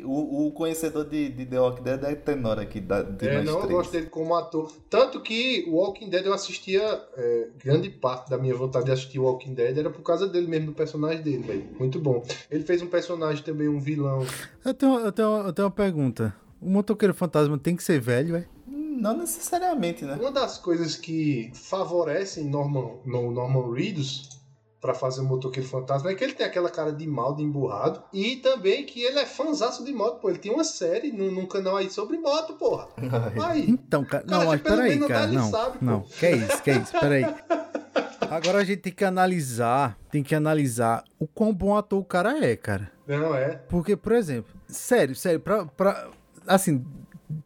O, o conhecedor de, de The Walking Dead é Tenor aqui, da, de É, nós não, eu três. gosto dele como ator. Tanto que o Walking Dead eu assistia. é, grande parte da minha vontade de assistir o Walking Dead era por causa dele mesmo, do personagem dele, velho. Muito bom. Ele fez um personagem também, um vilão. Eu tenho, eu, tenho, eu tenho uma pergunta. O motoqueiro fantasma tem que ser velho, é? Não necessariamente, né? Uma das coisas que favorecem Norman, no Norman Reedus pra fazer o motoqueiro fantasma é que ele tem aquela cara de mal, de emburrado. E também que ele é fãzaço de moto, pô. Ele tem uma série num, num canal aí sobre moto, porra. Aí. Então, cara. Cara, Não, mas que pelo peraí, cara. Não, sabe, pô. não. Que é isso, que é isso, peraí. Agora a gente tem que analisar, tem que analisar o quão bom ator o cara é, cara. Não, é. Porque, por exemplo, sério, sério, pra, pra assim,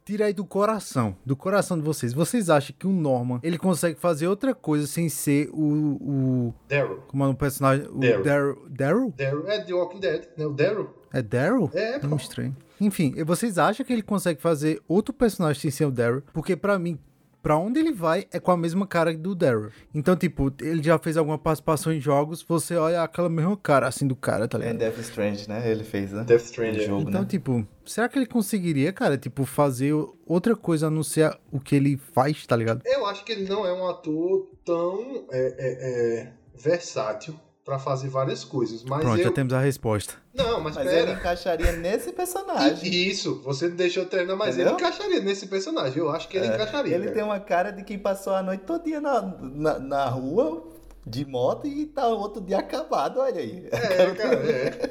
tira aí do coração, do coração de vocês. Vocês acham que o Norman, ele consegue fazer outra coisa sem ser o, o Daryl. como é o personagem, o Daryl. Daryl, Daryl? É The Walking Dead, né? O Daryl. É Daryl? É, pô. Estranho. Enfim, vocês acham que ele consegue fazer outro personagem sem ser o Daryl? Porque pra mim, pra onde ele vai é com a mesma cara do Daryl. Então, tipo, ele já fez alguma participação em jogos, você olha aquela mesma cara assim do cara, tá É ligado? Death Strange, né? Ele fez, né? Death Stranding, O é. jogo, Então, né? tipo, será que ele conseguiria, cara, tipo, fazer outra coisa a não ser o que ele faz, tá ligado? Eu acho que ele não é um ator tão é, é, é, versátil pra fazer várias coisas. Mas Pronto, eu. já temos a resposta. Não, mas, Mas ele encaixaria nesse personagem. Isso, você não deixou eu terminar, mas Entendeu? ele encaixaria nesse personagem. Eu acho que ele encaixaria. Ele cara. tem uma cara de quem passou a noite todinha na, na, na rua de moto e tá outro dia acabado, olha aí. É, cara, é.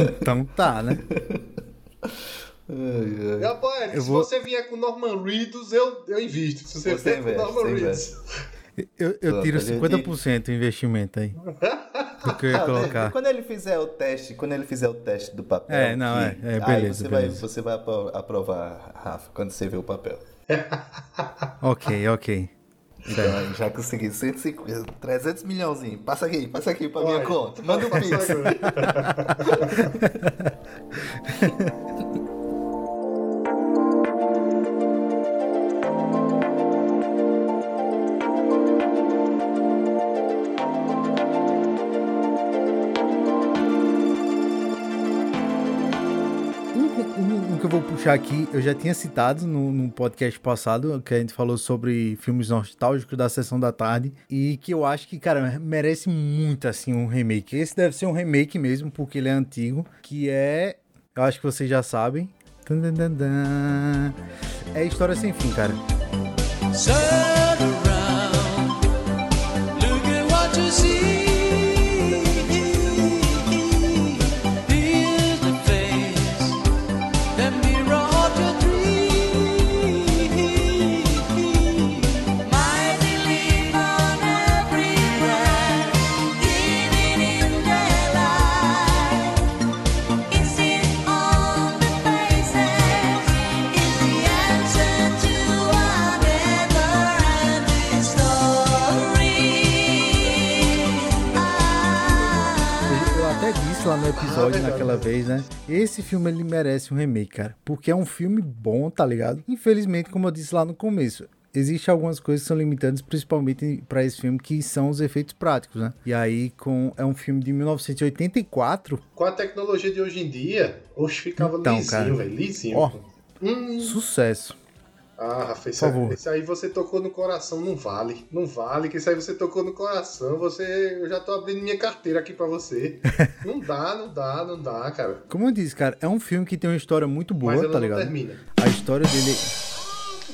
Então tá, né? Ai, ai. E, rapaz, Eu se vou- você vier com Norman Reedus, eu, eu invisto. Se você, Você vier com Norman Reedus. Eu, eu tiro a gente- 50% do investimento aí. Do que eu ia colocar. Quando ele fizer o teste, quando ele fizer o teste do papel. É, não, é, é, aí beleza, você vai, beleza. você vai apro- aprovar, Rafa, quando você ver o papel. Ok, ok. Então, já consegui 150, 300 milhãozinho. Passa aqui, passa aqui pra minha Olha, conta. Manda um pix. vou puxar aqui, eu já tinha citado no, no podcast passado, que a gente falou sobre filmes nostálgicos da sessão da tarde, e que eu acho que, cara, merece muito, assim, um remake. Esse deve ser um remake mesmo, porque ele é antigo, que é, eu acho que vocês já sabem, é História Sem Fim, cara. Episódio, Ah, naquela vez, né? Esse filme ele merece um remake, cara. Porque é um filme bom, tá ligado? Infelizmente, como eu disse lá no começo, existem algumas coisas que são limitantes, principalmente pra esse filme, que são os efeitos práticos, né? E aí, com é um filme de 1984, Com a tecnologia de hoje em dia, oxe, ficava Então, lisinho, cara. velho. Lisinho. Ó. Hum. sucesso. Ah, Rafa, favor. aí, esse aí você tocou no coração, não vale. Não vale, que isso aí você tocou no coração. Você. Eu já tô abrindo minha carteira aqui pra você. não dá, não dá, não dá, cara. Como eu disse, cara, é um filme que tem uma história muito boa, Mas tá ligado? termina. A história dele.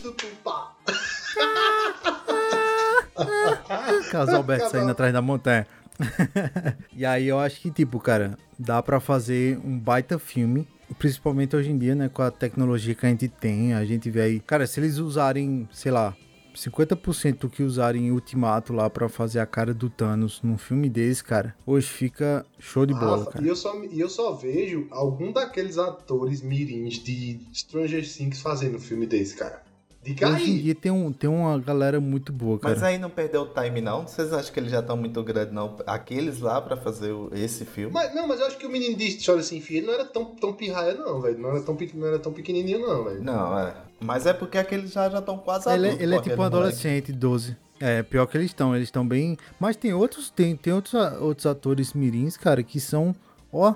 Do tupá. Casal Alberto saindo atrás da montanha. e aí eu acho que, tipo, cara, dá pra fazer um baita filme. Principalmente hoje em dia, né? Com a tecnologia que a gente tem. A gente vê aí. Cara, se eles usarem, sei lá, 50% do que usarem em Ultimato lá pra fazer a cara do Thanos num filme desse, cara, hoje fica show de bola, Rafa, cara. e eu só, e eu só vejo algum daqueles atores mirins de Stranger Things fazendo um filme desse, cara. Diga Hoje em aí. dia tem, um, tem uma galera muito boa, cara. Mas aí não perdeu o time, não? Vocês acham que eles já estão muito grandes, não? Aqueles lá pra fazer o- esse filme? Mas, não, mas eu acho que o menino de História Sem Fim ele não era tão, tão pirraia, não, velho. Não, era tão não era tão pequenininho, não, velho. Não, é. Mas é porque aqueles já estão quase Ele, é- adultos. ele é tipo um moleque. adolescente, 12. É, pior que eles estão, eles estão bem. Mas tem outros, tem, tem outros, outros atores mirins, cara, que são, ó,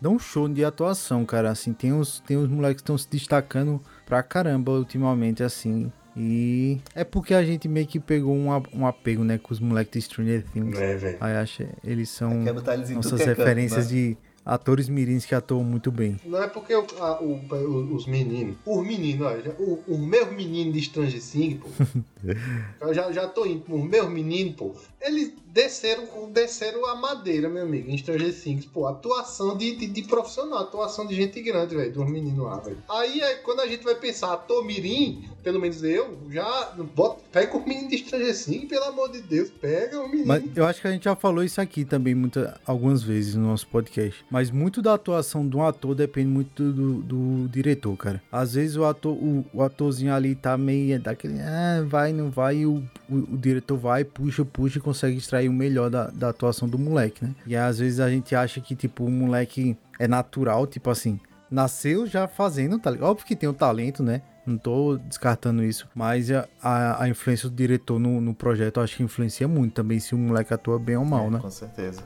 dão um show de atuação, cara. Assim, tem uns, tem uns moleques que estão se destacando pra caramba ultimamente, assim. E é porque a gente meio que pegou um, um apego, né, com os moleques de Stranger Things. É, velho. Aí acha, eles são botar eles nossas é canto, referências né? de atores mirins que atuam muito bem. Não é porque o- a- o- os meninos, os meninos, olha, o, o meu menino de Stranger Things, pô, eu já, já tô indo, os meus meninos, pô, eles desceram, desceram a madeira, meu amigo, em Stranger Things, pô, atuação de, de, de profissional, atuação de gente grande, velho, dos meninos lá, velho. Aí, é, quando a gente vai pensar ator mirim, pelo menos eu, já, bota, pega o menino de Stranger Things, pelo amor de Deus, pega o menino. Mas eu acho que a gente já falou isso aqui também muita, algumas vezes no nosso podcast. Mas muito da atuação de um ator depende muito do, do diretor, cara. Às vezes o ator, o, o atorzinho ali tá meio daquele, ah, vai, não vai, e o, o, o diretor vai, puxa, puxa e consegue extrair o melhor da, da atuação do moleque, né? E às vezes a gente acha que, tipo, o moleque é natural, tipo assim, nasceu já fazendo, tá ligado? Óbvio que tem o talento, né? Não tô descartando isso, mas a, a, a influência do diretor no, no projeto eu acho que influencia muito também se o moleque atua bem ou mal, É, né? Com certeza.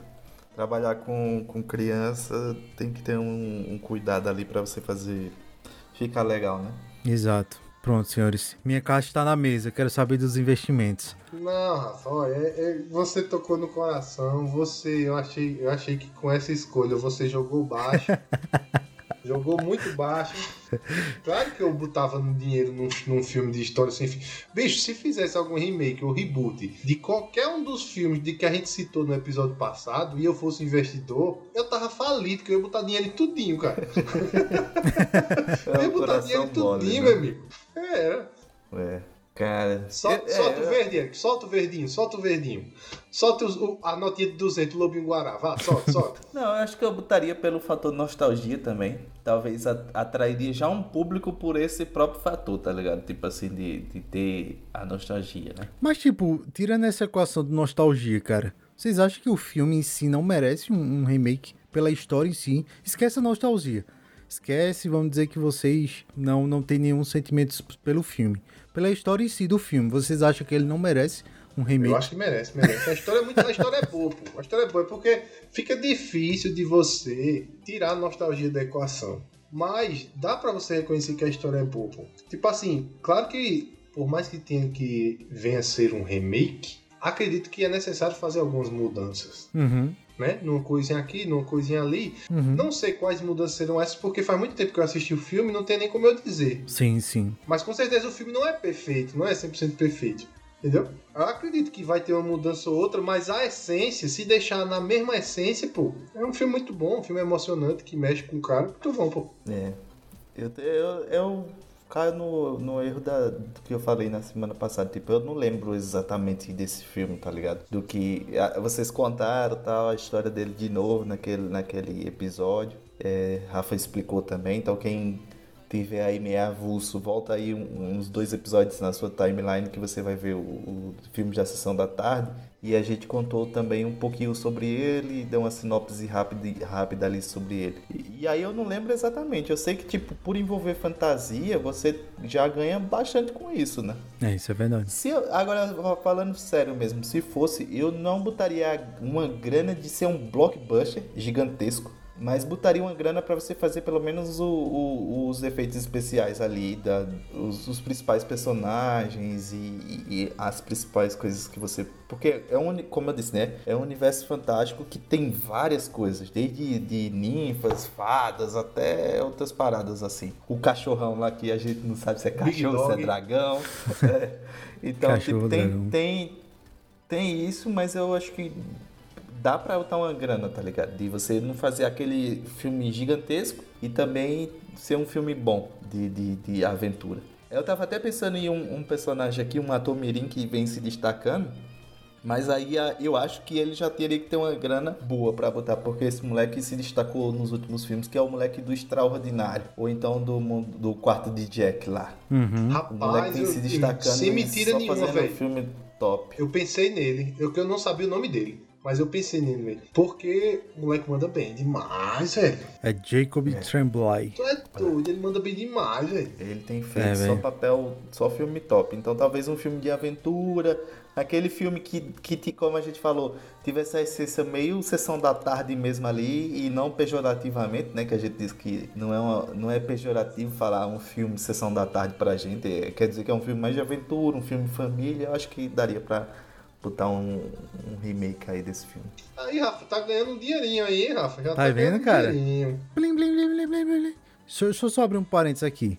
Trabalhar com, com criança tem que ter um, um cuidado ali pra você fazer ficar legal, né? Exato. Pronto, senhores. Minha caixa está na mesa. Quero saber dos investimentos. Não, Rafa, olha, é- é- você tocou no coração. Você, eu achei, eu achei que com essa escolha você jogou baixo. jogou muito baixo. Claro que eu botava dinheiro num, num filme de história sem fim. Bicho, se fizesse algum remake ou reboot de qualquer um dos filmes de que a gente citou no episódio passado e eu fosse investidor, eu tava falido, porque eu ia botar dinheiro em tudinho, cara. Eu ia É botar dinheiro em tudinho, mole, meu né? amigo. É, era. É. Cara, Solta, é, solta é, o verdinho, solta o verdinho, solta o verdinho. Solta os- o- a notinha de 200, o Lobinho Guará. Vá, solta, solta. Não, eu acho que eu botaria pelo fator nostalgia também. Talvez atrairia já um público por esse próprio fator, tá ligado? Tipo assim, de, de ter a nostalgia, né? Mas, tipo, tirando essa equação de nostalgia, cara, vocês acham que o filme em si não merece um, um remake pela história em si? Esquece a nostalgia. Esquece, vamos dizer que vocês não, não têm nenhum sentimento pelo filme. Pela história em si do filme, vocês acham que ele não merece um remake? Eu acho que merece, merece. A história é, muito, a história é boa, pô. A história é boa porque fica difícil de você tirar a nostalgia da equação. Mas dá pra você reconhecer que a história é boa, pô. Tipo assim, claro que por mais que tenha que venha a ser um remake, acredito que é necessário fazer algumas mudanças. Uhum, Né? Numa coisinha aqui, numa coisinha ali. uhum. Não sei quais mudanças serão essas, porque faz muito tempo que eu assisti o filme e não tem nem como eu dizer. Sim, sim. Mas com certeza o filme não é perfeito, não é 100% perfeito. Entendeu? Eu acredito que vai ter uma mudança ou outra, mas a essência, se deixar na mesma essência, pô, é um filme muito bom, um filme emocionante que mexe com o cara. Muito bom, pô. É. Eu, eu, eu caio no, no erro da, do que eu falei na semana passada. Tipo, eu não lembro exatamente desse filme, tá ligado? Do que ah, vocês contaram tal, a história dele de novo naquele, naquele episódio. É, Rafa explicou também, então quem tiver aí meio avulso, volta aí uns dois episódios na sua timeline que você vai ver o, o filme da sessão da tarde. E a gente contou também um pouquinho sobre ele, deu uma sinopse rápida, rápida ali sobre ele. E, e aí eu não lembro exatamente. Eu sei que, tipo, por envolver fantasia, você já ganha bastante com isso, né? É, isso é verdade. Se eu- agora, falando sério mesmo, se fosse, eu não botaria uma grana de ser um blockbuster gigantesco. Mas botaria uma grana pra você fazer pelo menos o- o- os efeitos especiais ali, da, os, os principais personagens e, e- e as principais coisas que você. Porque é um, como eu disse, né? É um universo fantástico que tem várias coisas, desde de ninfas, fadas, até outras paradas assim. O cachorrão lá que a gente não sabe se é cachorro, se é dragão. É. Então, Cachorro, tipo, tem, dragão. tem, tem isso, mas eu acho que dá pra botar uma grana, tá ligado? De você não fazer aquele filme gigantesco e também ser um filme bom de, de, de aventura. Eu tava até pensando em um, um personagem aqui, um ator mirim que vem se destacando, mas aí a- eu acho que ele já teria que ter uma grana boa pra botar, porque esse moleque se destacou nos últimos filmes, que é o moleque do Extraordinário, ou então do, mundo- do quarto de Jack lá. Uhum. O moleque Rapaz, vem eu, se destacando sem mentira só nenhuma, fazendo velho. filme top. Eu pensei nele, eu que eu não sabia o nome dele. Mas eu pensei nele, velho. Porque o moleque manda bem demais, velho. É Jacob Tremblay. Tu é doido, ele manda bem demais, velho. Ele tem feito É, só papel, só filme top. Então talvez um filme de aventura, aquele filme que, que te- como a gente falou, tivesse a essência meio sessão da tarde mesmo ali e não pejorativamente, né? Que a gente diz que não é, uma- não é pejorativo falar um filme sessão da tarde pra gente. é- quer dizer que é um filme mais de aventura, um filme família. Eu acho que daria pra, botar um, um remake aí desse filme. Aí, Rafa, tá ganhando um dinheirinho aí, hein, Rafa? Já Tá vendo, ganhando um cara? dinheirinho. Blim, blim, blim, blim, blim, blim. Deixa eu só abrir um parênteses aqui.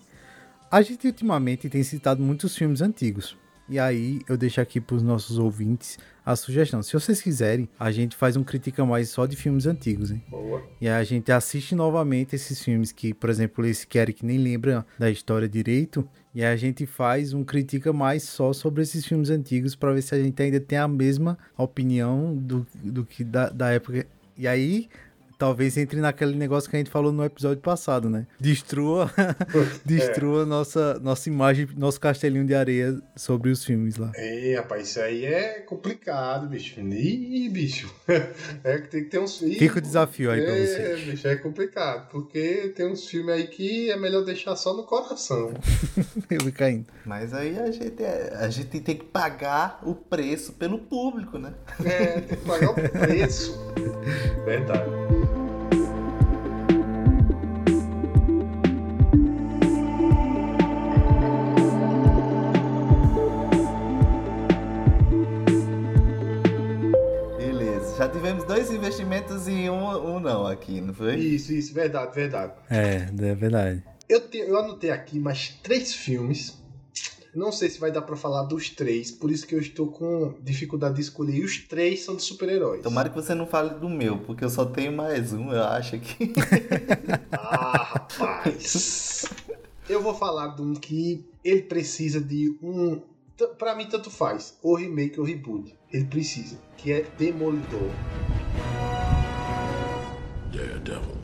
A gente ultimamente tem citado muitos filmes antigos. E aí eu deixo aqui pros nossos ouvintes a sugestão. Se vocês quiserem, a gente faz um Critica Mais só de filmes antigos, hein? Boa. E aí a gente assiste novamente esses filmes que, por exemplo, esse que Eric nem lembra da história direito. E aí a gente faz um Critica Mais só sobre esses filmes antigos para ver se a gente ainda tem a mesma opinião do, do que da, da época. E aí, talvez entre naquele negócio que a gente falou no episódio passado, né? Destrua, destrua nossa, nossa imagem, nosso castelinho de areia sobre os filmes lá. Ei, rapaz, isso aí é complicado, bicho. Ih, bicho. É que tem que ter uns filmes. Fica o desafio aí pra é, você. bicho, é complicado. Porque tem uns filmes aí que é melhor deixar só no coração. Eu vou caindo. Mas aí a gente, é- a gente tem que pagar o preço pelo público, né? É, tem que pagar o preço. Verdade. Dois investimentos e um, um não aqui, não foi? Isso, isso, verdade, verdade. É, é verdade. Eu, te- eu anotei aqui mais três filmes. Não sei se vai dar pra falar dos três, por isso que eu estou com dificuldade de escolher. E os três são de super-heróis. Tomara que você não fale do meu, porque eu só tenho mais um, eu acho que. Ah, rapaz. Eu vou falar de um que ele precisa de um. Pra mim, tanto faz. Ou remake ou reboot. Ele precisa. Que é Demolidor. Daredevil.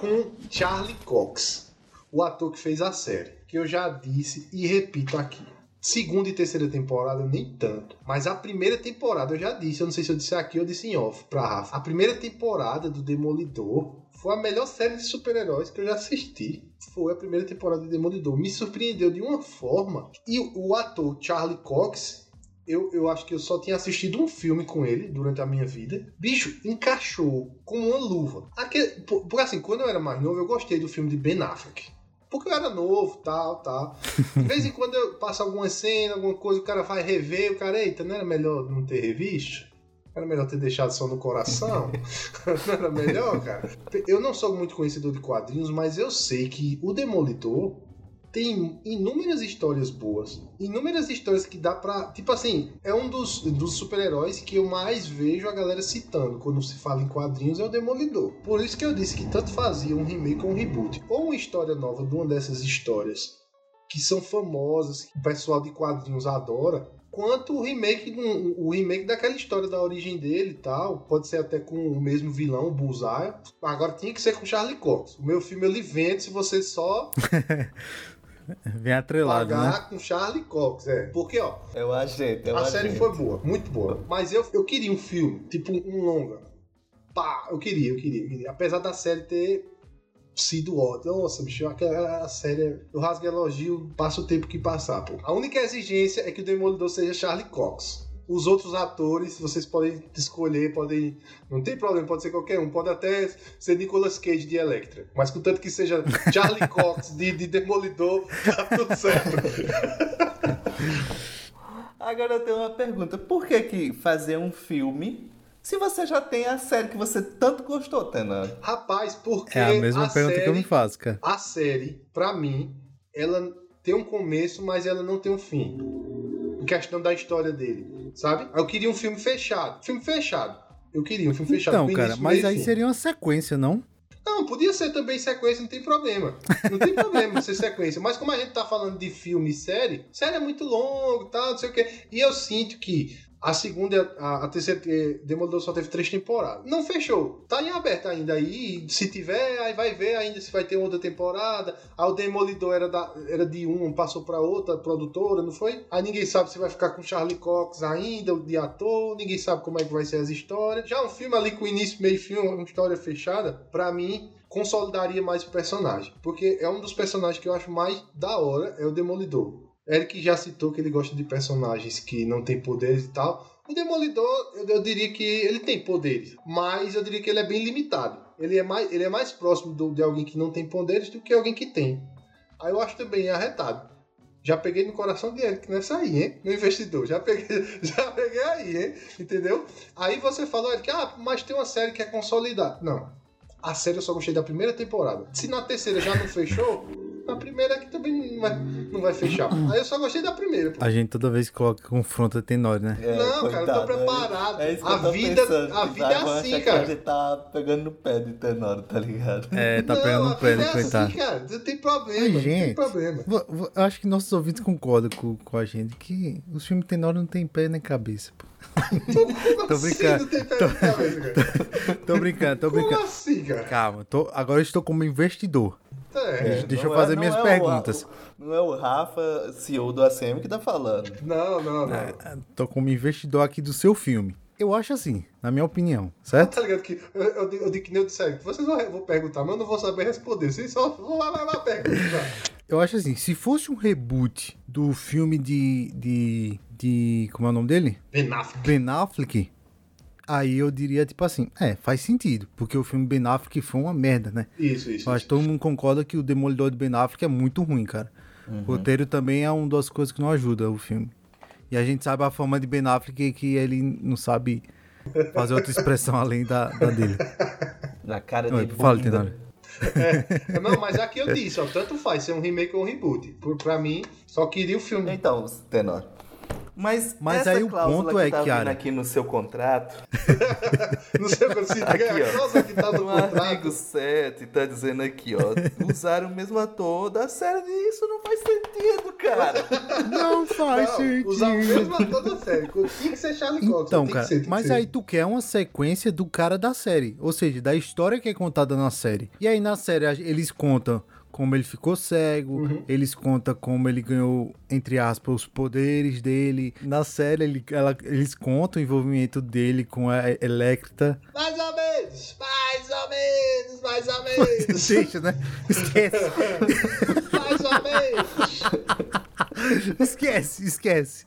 Com Charlie Cox. O ator que fez a série. Que eu já disse e repito aqui. Segunda e terceira temporada, nem tanto. Mas a primeira temporada, eu já disse. Eu não sei se eu disse aqui ou disse em off pra Rafa. A primeira temporada do Demolidor foi a melhor série de super-heróis que eu já assisti. Foi a primeira temporada do Demolidor. Me surpreendeu de uma forma. E o ator Charlie Cox, eu, eu acho que eu só tinha assistido um filme com ele durante a minha vida. Bicho, encaixou como uma luva. Aquele, por- porque assim, quando eu era mais novo, eu gostei do filme de Ben Affleck. Porque eu era novo, tal, tal. De vez em quando eu passo alguma cena, alguma coisa, o cara vai rever, o cara, eita, não era melhor não ter revisto? Era melhor ter deixado só no coração? não era melhor, cara? Eu não sou muito conhecedor de quadrinhos, mas eu sei que o Demolidor tem inúmeras histórias boas. Inúmeras histórias que dá pra. Tipo assim, é um dos, dos super-heróis que eu mais vejo a galera citando quando se fala em quadrinhos é o Demolidor. Por isso que eu disse que tanto fazia um remake ou um reboot. Ou uma história nova de uma dessas histórias que são famosas, que o pessoal de quadrinhos adora. Quanto o remake, o remake daquela história da origem dele e tal, pode ser até com o mesmo vilão, o Bullseye. Agora tinha que ser com Charlie Cox. O meu filme ele vende se você só Vem atrelado, pagar né? com Charlie Cox, é. Porque, ó, É o agente, é o a agente. série foi boa, muito boa. Mas eu, eu queria um filme, tipo um longa. Pá, eu queria, eu queria, eu queria. Apesar da série ter sido ótima. Nossa, bicho, aquela série. Eu rasgo elogio, passa o tempo que passar, pô. A única exigência é que o Demolidor seja Charlie Cox. Os outros atores, vocês podem escolher, podem. Não tem problema, pode ser qualquer um. Pode até ser Nicolas Cage de Electra. Mas contanto que seja Charlie Cox de, de Demolidor, tá tudo certo. Agora eu tenho uma pergunta. Por que que fazer um filme se você já tem a série que você tanto gostou, Tenan? Rapaz, porque. É a mesma pergunta que eu me série- faço, cara. A série, pra mim, ela tem um começo, mas ela não tem um fim. Em questão da história dele, sabe? Eu queria um filme fechado. Filme fechado. Eu queria um filme fechado. Então, cara, início, mas aí fim. seria uma sequência, não? Não, podia ser também sequência, não tem problema. Não tem problema ser sequência. Mas como a gente tá falando de filme e série, série é muito longo tal, não sei o quê. E eu sinto que A segunda, a, a, terceira, eh, Demolidor só teve três temporadas. Não fechou. Tá em aberto ainda aí. Se tiver, aí vai ver ainda se vai ter outra temporada. Aí o Demolidor era, da, era de um, passou pra outra produtora, não foi? Aí ninguém sabe se vai ficar com Charlie Cox ainda, de ator. Ninguém sabe como é que vai ser as histórias. Já um filme ali com início, meio e fim, uma história fechada, pra mim, consolidaria mais o personagem. Porque é um dos personagens que eu acho mais da hora, é o Demolidor. Eric já citou que ele gosta de personagens que não têm poderes e tal. O Demolidor, eu, eu diria que ele tem poderes, mas eu diria que ele é bem limitado. Ele é mais, ele é mais próximo do- de alguém que não tem poderes do que alguém que tem. Aí eu acho também arretado. Já peguei no coração de Eric nessa aí, hein? No investidor. Já peguei, já peguei aí, hein? Entendeu? Aí você falou, Eric, ah, mas tem uma série que é consolidada. Não. A série eu só gostei da primeira temporada. Se na terceira já não fechou, na primeira aqui também não vai, não vai fechar. Aí eu só gostei da primeira. pô. A gente toda vez que coloca confronta Tenório, né? É, Não, cara, eu tô coitado, preparado. É, é isso que A eu tô vida- pensando, a vida é assim, cara. A gente tá pegando no pé de Tenório, tá ligado? É, tá Não, pegando a no pé, né, é coitado. assim, cara. Não tem problema, Ai, não tem gente. problema. Eu acho que nossos ouvintes concordam com, com a gente que os filmes Tenório não tem pé nem cabeça. Pô. Tô Assim, brincando. não tem pé na cabeça, cara. Tô brincando, tô Como brincando. assim, cara? Calma, tô, agora eu estou como investidor. É. Deixa Não eu fazer não minhas o- perguntas. não é o Rafa, CEO do ACM, que tá falando. Não, não, não. Ah, Tô como investidor aqui do seu filme. Eu acho assim, na minha opinião, certo? Tá ligado que eu, eu, digo- eu digo que nem eu disse, vocês vão vou perguntar, mas eu não vou saber responder. Vocês só vão lá, lá, lá perguntar. Eu acho assim, se fosse um reboot do filme de. de. de. como é o nome dele? Ben Affleck. Ben Affleck, aí eu diria tipo assim, é, faz sentido, porque o filme Ben Affleck foi uma merda, né? Isso, isso. Acho que todo mundo concorda que o Demolidor de Ben Affleck é muito ruim, cara. O roteiro também é uma das coisas que não ajuda o filme. E a gente sabe a fama de Ben Affleck que ele não sabe fazer outra expressão além da, da dele. Na cara Oi, de fala. Tenório. É, Não, mas aqui eu disse, ó, tanto faz ser um remake ou um reboot. Por, pra mim, só queria o filme. Então, Tenor. Mas, Mas essa aí o cláusula ponto que é, tá vindo aqui no seu contrato, Não sei o que eu sinto. Aqui, é a ó. causa que tá no no artigo contrato. 7, tá dizendo aqui, ó. Usar o mesmo ator da série. Isso não faz sentido, cara. Não faz Não, usar o mesmo ator da série. Tinha que ser Charlie Cox. Então, que cara, ser, que mas ser. aí tu quer uma sequência do cara da série, ou seja, da história que é contada na série. E aí na série a- eles contam como ele ficou cego, Uhum. eles contam como ele ganhou, entre aspas, os poderes dele. Na série ele- ela- eles contam o envolvimento dele com a Electra. Mais ou menos, mais ou menos, mais ou menos. Deixa, né? Esquece. mais ou menos. esquece, esquece.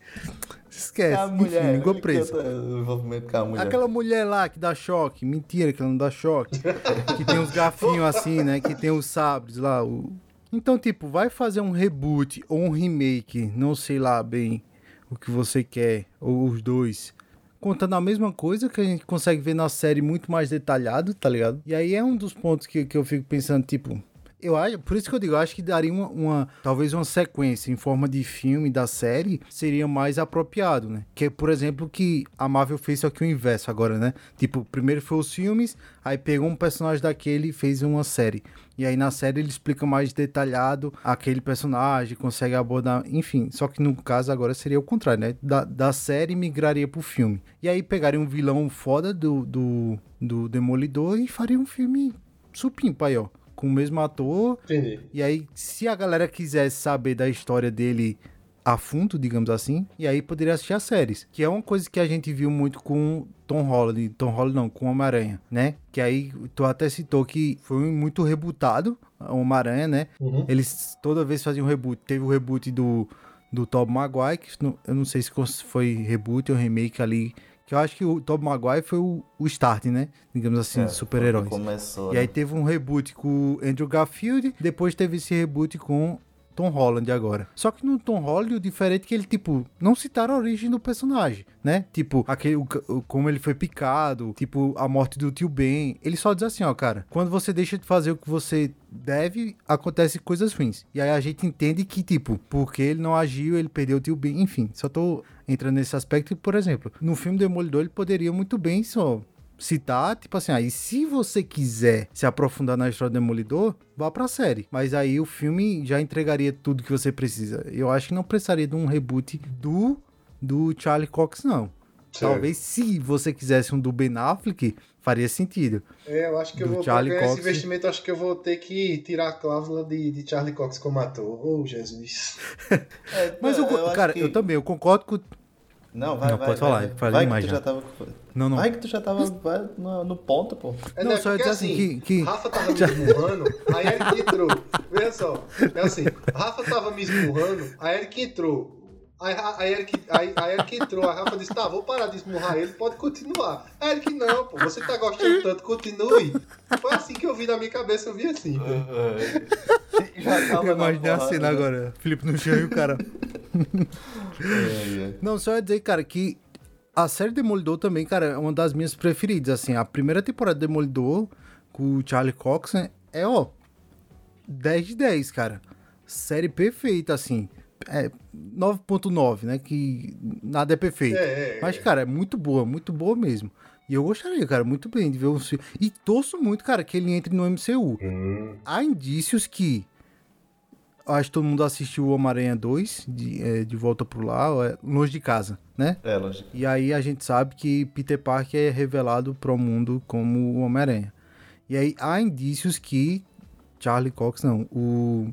Esquece. a mulher. Enfim, língua presa. envolvimento com a mulher. Aquela mulher lá que dá choque, mentira que ela não dá choque. que tem uns gafinhos assim, né? Que tem os sabres lá. o- Então, tipo, vai fazer um reboot ou um remake, não sei lá bem o que você quer, ou os dois. Contando a mesma coisa que a gente consegue ver na série muito mais detalhado, tá ligado? E aí é um dos pontos que, que eu fico pensando, tipo. Eu acho, por isso que eu digo, eu acho que daria uma, uma- talvez uma sequência em forma de filme da série seria mais apropriado, né? Que é, por exemplo, que a Marvel fez só que o inverso agora, né? Tipo, primeiro foi os filmes, aí pegou um personagem daquele e fez uma série. E aí na série ele explica mais detalhado aquele personagem, consegue abordar, enfim. Só que no caso agora seria o contrário, né? Da, da série migraria pro filme. E aí pegaria um vilão foda do, do, do Demolidor e faria um filme supimpa aí, ó. Com o mesmo ator, Entendi. e aí, se a galera quisesse saber da história dele a fundo, digamos assim, e aí poderia assistir as séries. Que é uma coisa que a gente viu muito com Tom Holland. Tom Holland não, com Homem-Aranha, né? Que aí tu até citou que foi muito rebutado, o Homem-Aranha, né? Uhum. Eles toda vez faziam reboot. Teve o reboot do, do Tobey Maguire, que eu não sei se foi reboot ou remake ali. Que eu acho que o Tobey Maguire foi o, o start, né? Digamos assim, É, de super-heróis. Começou. E aí né? teve um reboot com o Andrew Garfield, depois teve esse reboot com Tom Holland agora. Só que no Tom Holland, o diferente é que ele, tipo, não citaram a origem do personagem, né? Tipo, aquele, o, o- como ele foi picado, tipo, a morte do tio Ben. Ele só diz assim, ó, cara, quando você deixa de fazer o que você deve, acontecem coisas ruins. E aí a gente entende que, tipo, porque ele não agiu, ele perdeu o tio Ben, enfim. Só tô entrando nesse aspecto, por exemplo, no filme Demolidor ele poderia muito bem só citar, tipo assim, aí se você quiser se aprofundar na história do Demolidor, vá pra série. Mas aí o filme já entregaria tudo que você precisa. Eu acho que não precisaria de um reboot do, do Charlie Cox, não. Talvez se você quisesse um do Ben Affleck, faria sentido. É, eu acho que eu Do vou Charlie ganhar esse Cox. investimento, acho que eu vou ter que tirar a cláusula de, de Charlie Cox como ator. Oh, Jesus. É, Mas eu, acho cara, que- eu também, eu concordo com. Não, vai, Não, vai. pode vai, falar, vai. fala Vai demais tu já. tava. Não, não. Vai que tu já tava vai no, no ponto, pô. É, Não, né, só dizer assim, assim, que- que- Rafa tava me esmurrando, aí Eric entrou. Veja só, é assim, Rafa tava me esmurrando, aí Eric entrou. Aí, aí, Eric, aí, aí Eric entrou, a Rafa disse, tá, vou parar de esmurrar ele, pode continuar. Aí Eric, não, pô, você tá gostando tanto, continue. Foi assim que eu vi na minha cabeça, eu vi assim. pô. Já tava Eu na imaginei a cena né? agora. Felipe no chão e o cara. É, é. Não, só ia dizer, cara, que a série Demolidor também, cara, é uma das minhas preferidas. Assim, a primeira temporada de Demolidor com o Charlie Cox né, é, ó, 10 de 10, cara. Série perfeita, assim. É 9.9, né? Que nada é perfeito. É, é, Mas, é. cara, é muito boa, muito boa mesmo. E eu gostaria, cara, muito bem de ver um filme. E torço muito, cara, que ele entre no MCU. Há indícios que. Acho que todo mundo assistiu o Homem-Aranha 2, de, é, de volta pro lar, é, longe de casa, né? É, lógico. E aí a gente sabe que Peter Parker é revelado pro mundo como o Homem-Aranha. E aí há indícios que Charlie Cox, não, o,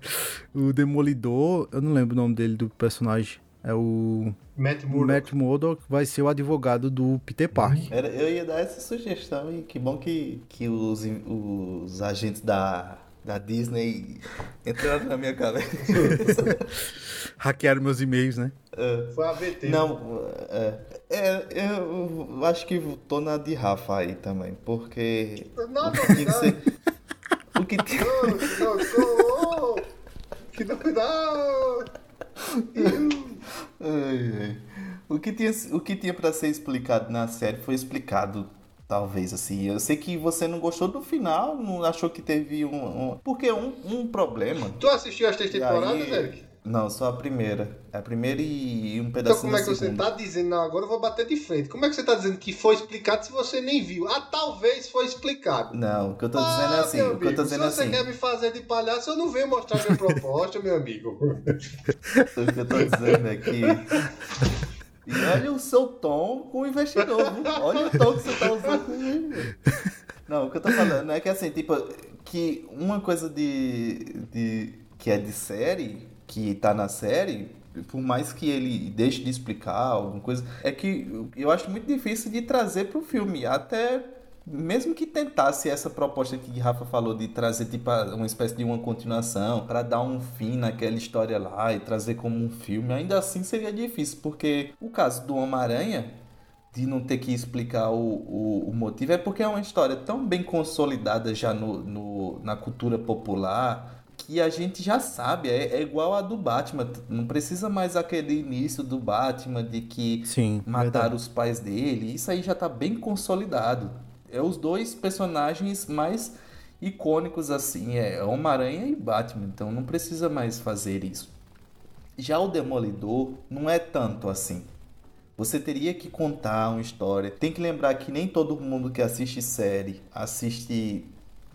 o Demolidor, eu não lembro o nome dele do personagem, é o Matt Murdock. Matt Murdock, vai ser o advogado do Peter Parker. Era, eu ia dar essa sugestão e que bom que, que os, os agentes da, da Disney entraram na minha cabeça. Hackearam meus e-mails, né? Foi a VT. Não, é, é, eu acho que tô na de Rafa aí também, porque Não, não, não. O que tinha. Que. Ai, ai. O que tinha, o que tinha para ser explicado na série foi explicado, talvez, assim. Eu sei que você não gostou do final, não achou que teve um. um- porque um, um problema. Tu assistiu as três temporadas, aí- Eric? Não, só a primeira. A primeira e um Então pedacinho como é que você tá dizendo? Não, agora eu vou bater de frente. Como é que você tá dizendo que foi explicado se você nem viu? Ah, talvez foi explicado. Não, o que eu tô dizendo é Ah, assim. meu O que eu tô amigo, dizendo é se você assim. quer me fazer de palhaço, eu não venho mostrar minha proposta, meu amigo. O que eu tô dizendo é que. E olha o seu tom com o investidor, viu? Olha o tom que você tá usando com o investidor. Não, o que eu tô falando é que assim, tipo, que uma coisa de. de que é de série, que tá na série, por mais que ele deixe de explicar alguma coisa, é que eu acho muito difícil de trazer pro filme. Até mesmo que tentasse essa proposta que Rafa falou de trazer tipo uma espécie de uma continuação para dar um fim naquela história lá e trazer como um filme, ainda assim seria difícil, porque o caso do Homem-Aranha de não ter que explicar o, o, o motivo é porque é uma história tão bem consolidada já no, no- na cultura popular que a gente já sabe, é, é igual a do Batman, não precisa mais aquele início do Batman de que Sim, mataram verdade. os pais dele. Isso aí já tá bem consolidado. É os dois personagens mais icônicos assim, é Homem-Aranha e Batman, então não precisa mais fazer isso. Já o Demolidor não é tanto assim. Você teria que contar uma história. Tem que lembrar que nem todo mundo que assiste série assiste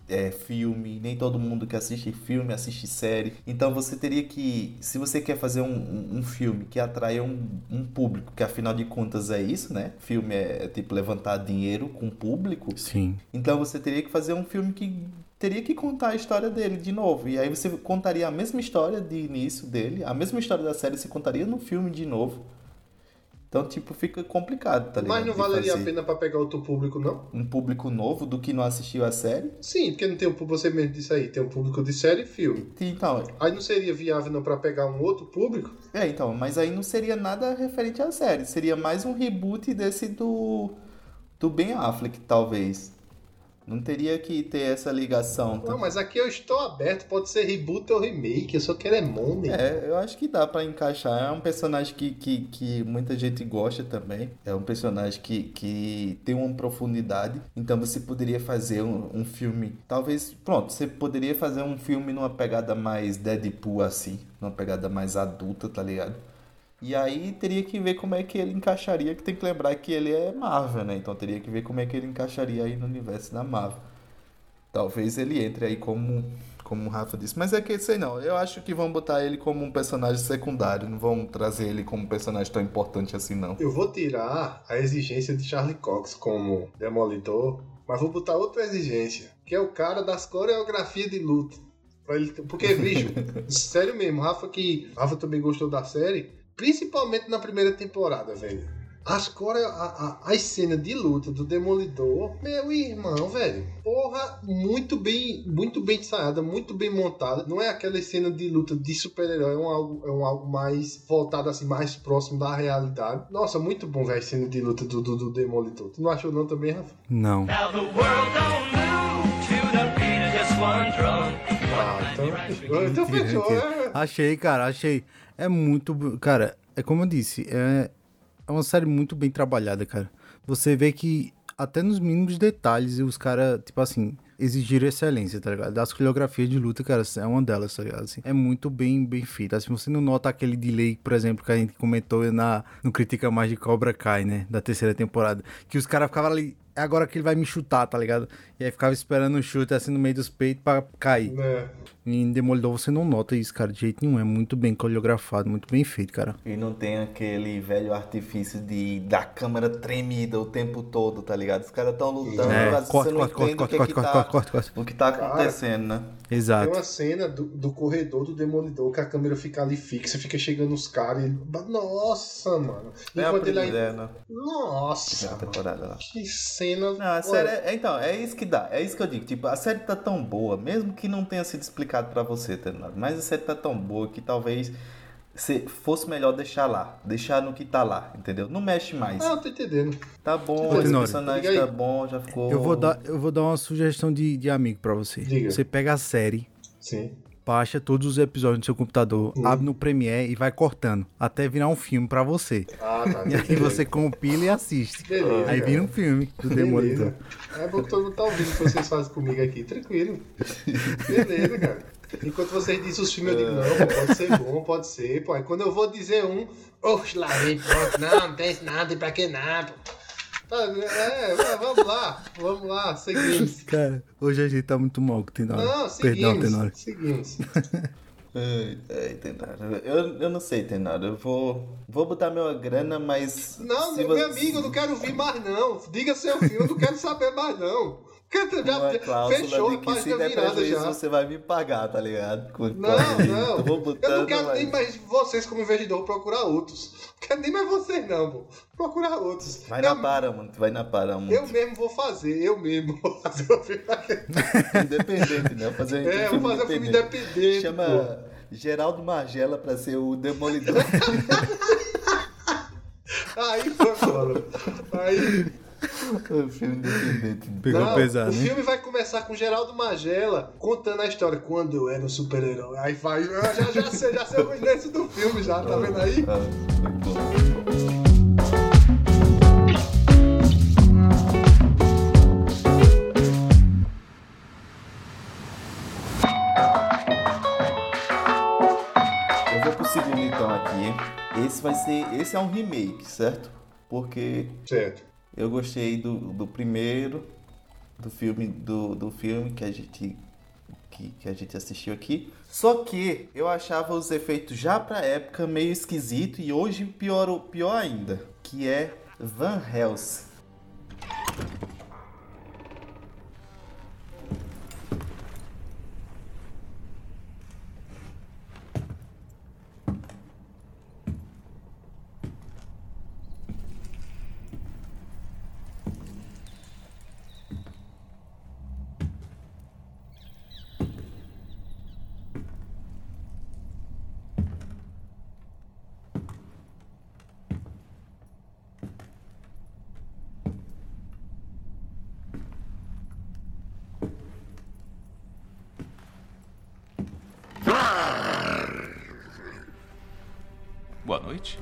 é, filme, nem todo mundo que assiste filme assiste série. Então você teria que, se você quer fazer um, um, filme que atraia um, um público, que afinal de contas é isso, né? Filme é, é tipo levantar dinheiro com o público. Sim. Então você teria que fazer um filme que teria que contar a história dele de novo. E aí você contaria a mesma história de início dele, a mesma história da série se contaria no filme de novo. Então, tipo, fica complicado, tá ligado? Mas não valeria a pena pra pegar outro público, não? Um público novo do que não assistiu a série. Sim, porque não tem um público, você mesmo disse aí, tem um público de série e filme. Então, Aí não seria viável não pra pegar um outro público? é, então, mas aí não seria nada referente à série. Seria mais um reboot desse do. Do Ben Affleck, talvez. Não teria que ter essa ligação. Não, mas aqui eu estou aberto, pode ser reboot ou remake, eu só quero é money. É, eu acho que dá pra encaixar. É um personagem que, que, que muita gente gosta também. É um personagem que, que tem uma profundidade. Então você poderia fazer um, um filme. Talvez. Pronto, você poderia fazer um filme numa pegada mais Deadpool assim. Numa pegada mais adulta, tá ligado? E aí teria que ver como é que ele encaixaria. Que tem que lembrar que ele é Marvel, né? Então teria que ver como é que ele encaixaria aí no universo da Marvel. Talvez ele entre aí como, como o Rafa disse. Mas é que, sei não, eu acho que vão botar ele como um personagem secundário, não vão trazer ele como um personagem tão importante assim, não. Eu vou tirar a exigência de Charlie Cox como Demolidor, mas vou botar outra exigência, que é o cara das coreografias de luta. Pra ele, porque, bicho, sério mesmo, Rafa que. Rafa também gostou da série, principalmente na primeira temporada, velho. As, core, a, a, as cenas de luta do Demolidor, meu irmão, velho. Porra, muito bem, muito bem ensaiada, muito bem montada. Não é aquela cena de luta de super-herói, é um algo, é um algo mais voltado assim, mais próximo da realidade. Nossa, muito bom, velho, a cena de luta do, do, do Demolidor. Tu não achou não também, Rafa? Não. Ah, então, então fechou, né? Achei, cara, achei. É muito. Cara, é como eu disse, é, é uma série muito bem trabalhada, cara. Você vê que até nos mínimos detalhes os caras, tipo assim, exigiram excelência, tá ligado? Das coreografias de luta, cara, é uma delas, tá ligado? Assim, é muito bem, bem feita. Assim, você não nota aquele delay, por exemplo, que a gente comentou na, no Critica Mais de Cobra Kai, né? Da terceira temporada. Que os caras ficavam ali. É agora que ele vai me chutar, tá ligado? E aí ficava esperando o chute assim no meio dos peitos pra cair. É. E em Demolidor você não nota isso, cara, de jeito nenhum. É muito bem coreografado, muito bem feito, cara. E não tem aquele velho artifício de da câmera tremida o tempo todo, tá ligado? Os caras tão lutando, É, mas corta, você não corta, corta, entende o que, corta, que corta, tá, corta, corta, corta. o que tá Cara, acontecendo, né? Tem Exato. uma cena do, do corredor do Demolidor que a câmera fica ali fixa, fica chegando os caras e. Nossa, mano. É a Enquanto ele ainda. né? Nossa, mano. temporada lá. Que cena. Não, a série é, então, é isso que dá, é isso que eu digo. Tipo, a série tá tão boa, mesmo que não tenha sido explicado pra você, tá ligado? Mas a série tá tão boa que talvez se fosse melhor deixar lá, deixar no que tá lá, entendeu? Não mexe mais. Ah, eu tô entendendo. Tá bom, Ô, esse personagem tá bom, já ficou. Eu vou dar, eu vou dar uma sugestão de, de amigo pra você. Diga. Você pega a série, Sim. Baixa todos os episódios no seu computador, Uhum. abre no Premiere e vai cortando até virar um filme pra você. Ah, tá. E aí você compila e assiste. Beleza, Aí vira um filme do Demolidor. É bom que todo mundo tá ouvindo o que vocês fazem comigo aqui. Tranquilo. Beleza, cara. Enquanto vocês dizem os filmes, eu digo, não, pode ser bom, pode ser, pô. Aí quando eu vou dizer um, oxe, lá vem, pronto, não, não tem nada, e pra que nada, pô. Tá, É, é, vamos lá, vamos lá, seguimos. Cara, hoje a gente tá muito mal com o Tenório. Não, Perdão, seguimos, Tenório. seguimos. Ai, ai, Tenaro. Eu, eu não sei, Tenaro. Eu vou, vou botar minha grana, mas. Não, meu você- amigo, eu não quero ouvir mais não. Diga seu filme, eu não quero saber mais não. Já, cláusula fechou a que se der virada prejuízo, já. você vai me pagar, tá ligado? Com- Não, com- não. Eu Eu não quero mas- nem mais vocês como investidor procurar outros. Não quero nem mais vocês não, pô. Procurar outros. Vai eu, na Paramount, vai na Paramount. eu mesmo vou fazer, eu mesmo vou fazer o filme. Independente, né? Fazer um É, filme vou fazer um filme independente. Chama pô. Geraldo Margela pra ser o Demolidor. Aí foi foda. Aí. um filme independente. Pegou Não, pesado, o hein? filme vai começar com Geraldo Magela contando a história quando eu era um super-herói. Aí vai. Eu já, já sei, já sei o início do filme já, tá vendo aí? Ah, bom. Eu vou pro segundo então aqui. Esse vai ser. Esse é um remake, certo? Porque Certo. Eu gostei do, do primeiro, do filme, do, do filme que a gente que, que a gente assistiu aqui. Só que eu achava os efeitos já pra época meio esquisito e hoje pior, pior ainda, que é Van Helsing. Boa noite.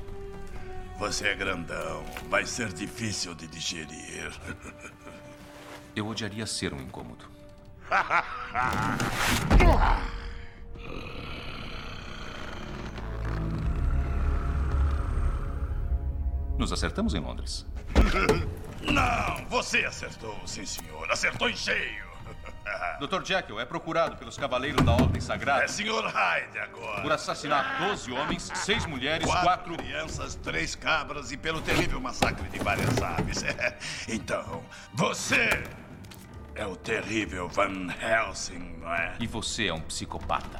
Você é grandão. Vai ser difícil de digerir. Eu odiaria ser um incômodo. Nos acertamos em Londres. Não, você acertou, sim senhor. Acertou em cheio. Dr. Jekyll é procurado pelos Cavaleiros da Ordem Sagrada É Sr. Hyde agora. por assassinar 12 homens, 6 mulheres, Quatro 4... crianças, três cabras e pelo terrível massacre de várias aves. Então, você é o terrível Van Helsing, não é? E você é um psicopata.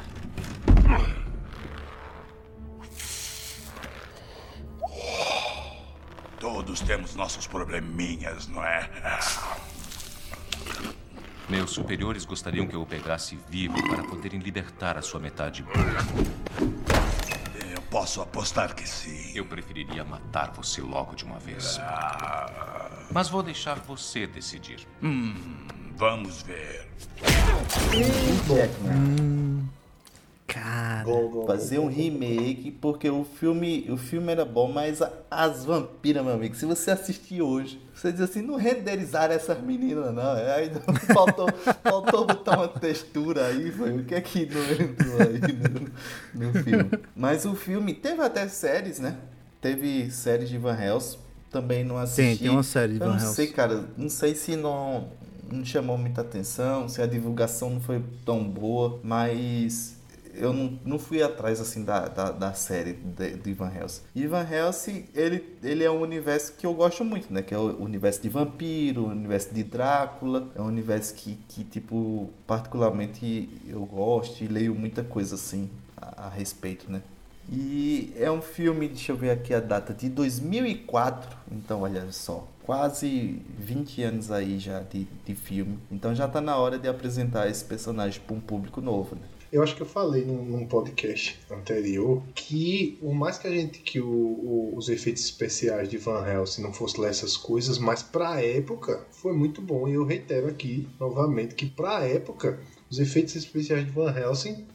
Todos temos nossos probleminhas, não é? Meus superiores gostariam que eu o pegasse vivo para poderem libertar a sua metade. Eu posso apostar que sim. Eu preferiria matar você logo de uma vez. Mas vou deixar você decidir. Vamos ver. Cara. Bom, bom, Fazer um remake, porque o filme, o filme era bom, mas a- as vampiras, meu amigo, se você assistir hoje, você diz assim, não renderizaram essas meninas, não. É, Aí não- faltou, faltou botar uma textura aí, foi. O que é que não entrou aí no, no filme? Mas o filme teve até séries, né? Teve séries de Van Helsing, também não assisti. tem uma série de Eu Van não Helsing. sei, cara, não sei se não, não chamou muita atenção, se a divulgação não foi tão boa, mas eu não, não fui atrás assim da, da, da série de, de Van Helsing. E Van Helsing, ele, ele é um universo que eu gosto muito, né? Que é o universo de vampiro, o universo de Drácula. É um universo que, que tipo, particularmente eu gosto e leio muita coisa assim a, a respeito, né? E é um filme, deixa eu ver aqui a data, de 2004. Então, olha só, quase 20 anos aí já de, de filme. Então já tá na hora de apresentar esse personagem para um público novo, né? Eu acho que eu falei num, num podcast anterior que, por mais que a gente que o- o- os efeitos especiais de Van Helsing não fossem lá essas coisas, mas pra época foi muito bom. E eu reitero aqui novamente que pra época os efeitos especiais de Van Helsing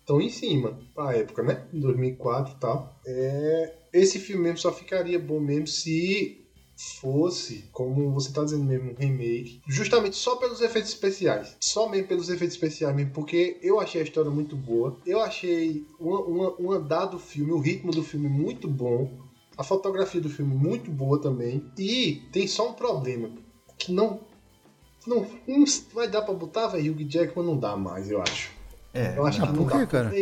estão em cima. Pra época, né? Em 2004 e tal. É, esse filme mesmo só ficaria bom mesmo se fosse, como você tá dizendo mesmo, um remake, justamente só pelos efeitos especiais. Só mesmo pelos efeitos especiais mesmo, porque eu achei a história muito boa. Eu achei o andar do filme, o ritmo do filme muito bom. A fotografia do filme muito boa também. E tem só um problema, que não... Não, não vai dar pra botar, velho, Hugh Jackman não dá mais, eu acho. É, Eu acho que não por quê, dá. cara?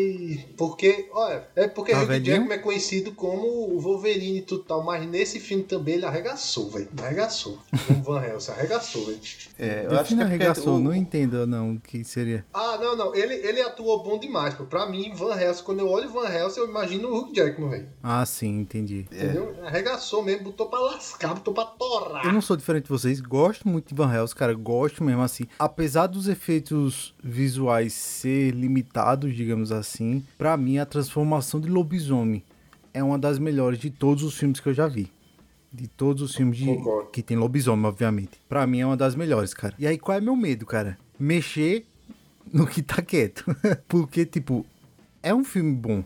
Porque, olha, é porque Tá Hugh? Jackman é conhecido como o Wolverine e tudo tal, mas nesse filme também ele arregaçou, velho. Arregaçou. O Van Helsing arregaçou, velho. é, eu acho que é arregaçou, o- não entendo não o que seria. Ah, não, não. Ele, ele atuou bom demais, pô. Pra mim, Van Helsing, quando eu olho Van Helsing, eu imagino o Hugh Jackman, velho. Ah, sim, entendi. Entendeu? Arregaçou mesmo, botou pra lascar, botou pra torar. Eu não sou diferente de vocês, gosto muito de Van Helsing, cara, gosto mesmo assim. Apesar dos efeitos visuais ser limitados, digamos assim, pra mim a transformação de lobisomem é uma das melhores de todos os filmes que eu já vi. De todos os filmes de, que tem lobisomem, obviamente. Pra mim é uma das melhores, cara. E aí qual é meu medo, cara? Mexer no que tá quieto. Porque, tipo, é um filme bom,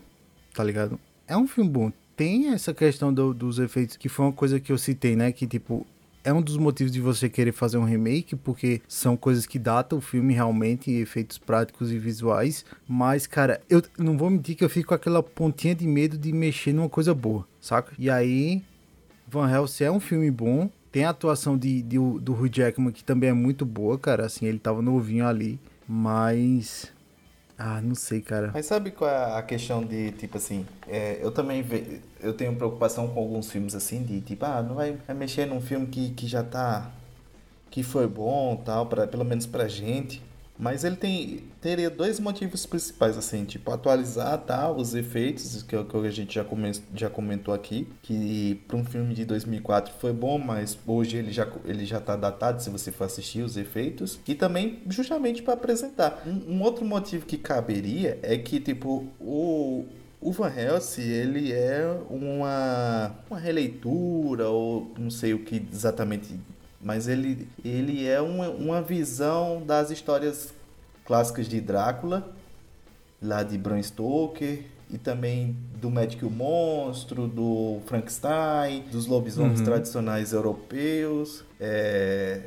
tá ligado? É um filme bom. Tem essa questão do- dos efeitos, que foi uma coisa que eu citei, né? Que, tipo, é um dos motivos de você querer fazer um remake, porque são coisas que datam o filme realmente, efeitos práticos e visuais. Mas, cara, eu não vou mentir que eu fico com aquela pontinha de medo de mexer numa coisa boa, saca? E aí, Van Helsing é um filme bom. Tem a atuação de, de- do Hugh Jackman, que também é muito boa, cara. Assim, ele tava novinho ali. Mas. Ah, não sei, cara. Mas sabe qual é a questão de, tipo assim, é, eu também ve, eu tenho preocupação com alguns filmes assim, de tipo, ah, não vai, mexer num filme que, que já tá, que foi bom tal, pra, pelo menos pra gente. Mas ele tem, teria dois motivos principais, assim, tipo, atualizar tal, os efeitos, que, é que a gente já, come, já comentou aqui, que para um filme de 2004 foi bom, mas hoje ele já, ele já tá datado se você for assistir os efeitos, e também justamente para apresentar. Um, um outro motivo que caberia é que, tipo, o, o Van Helsing, ele é uma, uma releitura, ou não sei o que exatamente mas ele, ele é uma, uma visão das histórias clássicas de Drácula, lá de Bram Stoker, e também do Médico o Monstro, do Frankenstein, dos lobisomens tradicionais europeus. É,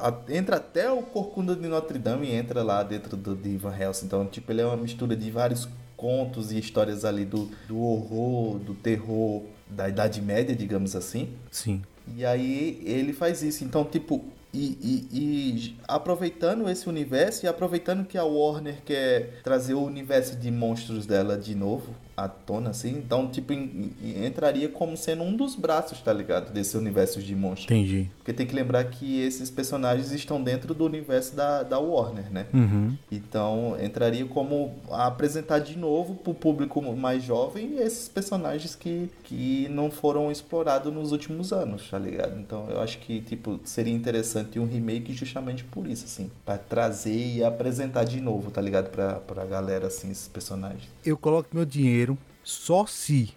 a- entra até o Corcunda de Notre Dame entra lá dentro do, de Van Helsing. Então, tipo, ele é uma mistura de vários contos e histórias ali do, do horror, do terror da Idade Média, digamos assim. Sim. E aí ele faz isso. Então, tipo, E, e- e aproveitando esse universo e aproveitando que a Warner quer trazer o universo de monstros dela de novo à tona, assim, então, tipo, em- em- entraria como sendo um dos braços, tá ligado? Desse universo de monstros. Entendi. Porque tem que lembrar que esses personagens estão dentro do universo da, da Warner, né? Uhum. Então entraria como apresentar de novo pro público mais jovem esses personagens que, que não foram explorados nos últimos anos, tá ligado? Então eu acho que tipo seria interessante um remake justamente por isso, assim, Pra trazer e apresentar de novo, tá ligado? Pra, pra galera assim esses personagens. Eu coloco meu dinheiro só se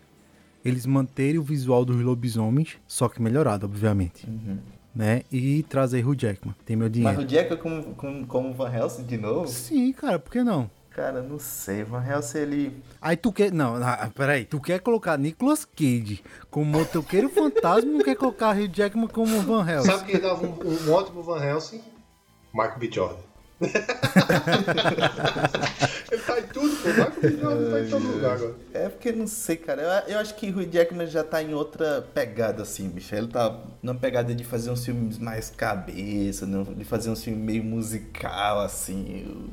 eles manterem o visual dos lobisomens, só que melhorado, obviamente. Né? E trazer Hugh Jackman. Tem meu Mas dinheiro. o Jack como, como, como Van Helsing de novo? Sim, cara, por que não? Cara, não sei. Van Helsing ele. Aí tu quer. Não, ah, peraí. Tu quer colocar Nicolas Cage como motoqueiro fantasma não quer colocar Hugh Jackman como Van Helsing? Sabe quem dava um, um ótimo Van Helsing? Michael B. Jordan. Ele tá em tudo, pô. Michael B. Jordan tá em todo lugar agora. É porque não sei, cara. Eu, eu acho que Hugh Jackman já tá em outra pegada, assim, bicho. Ele tá numa pegada de fazer uns filmes mais cabeça, né? de fazer uns filmes meio musical, assim. Eu-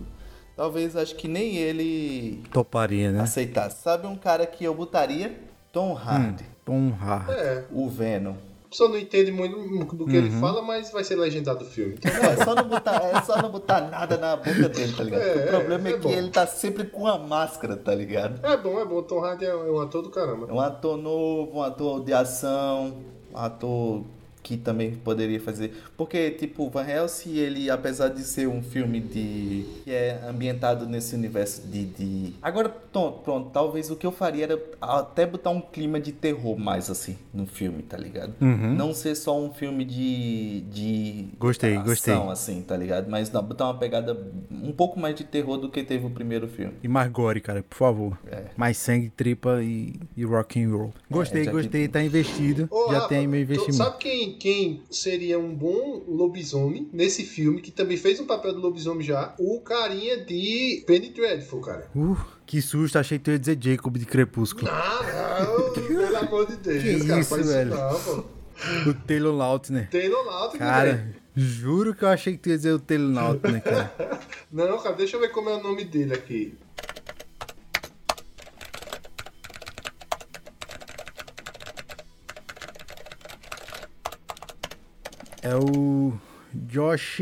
talvez acho que nem ele Toparia, né? aceitasse. Sabe um cara que eu botaria? Tom Hardy, Tom Hardy. É, o Venom. Pessoa não entende muito do que ele fala, mas vai ser legendado o filme. Então, é só não botar, é só não botar nada na boca dele, tá ligado? É, o problema é, é que bom. ele tá sempre com a máscara, tá ligado? é bom, é bom. Tom Hardy é um ator do caramba. É um ator novo, um ator de ação, um ator que também poderia fazer. Porque, tipo, Van Helsing, ele, apesar de ser um filme de. que é ambientado nesse universo de. de... Agora, tom- pronto, talvez o que eu faria era até botar um clima de terror mais assim no filme, tá ligado? Não ser só um filme de. de Gostei, ação, gostei. assim, tá ligado? Mas não, botar uma pegada um pouco mais de terror do que teve o primeiro filme. E mais gore, cara, por favor. É. Mais sangue, tripa e, e rock and roll. Gostei, que- gostei, tá investido. Ô, já Rafa, tem meu tu investimento. Sabe quem, quem seria um bom lobisomem nesse filme, que também fez um papel de lobisomem já? O carinha de Penny Dreadful, cara. Uh, que susto, achei que tu ia dizer Jacob de Crepúsculo. Ah, não, pelo amor de Deus, Que cara, isso, velho? isso não. O Taylor Lautner. Taylor Lautner, Cara, velho. juro que eu achei que tu ia dizer o Taylor Lautner, cara. Não, cara, deixa eu ver como é o nome dele aqui. É o Josh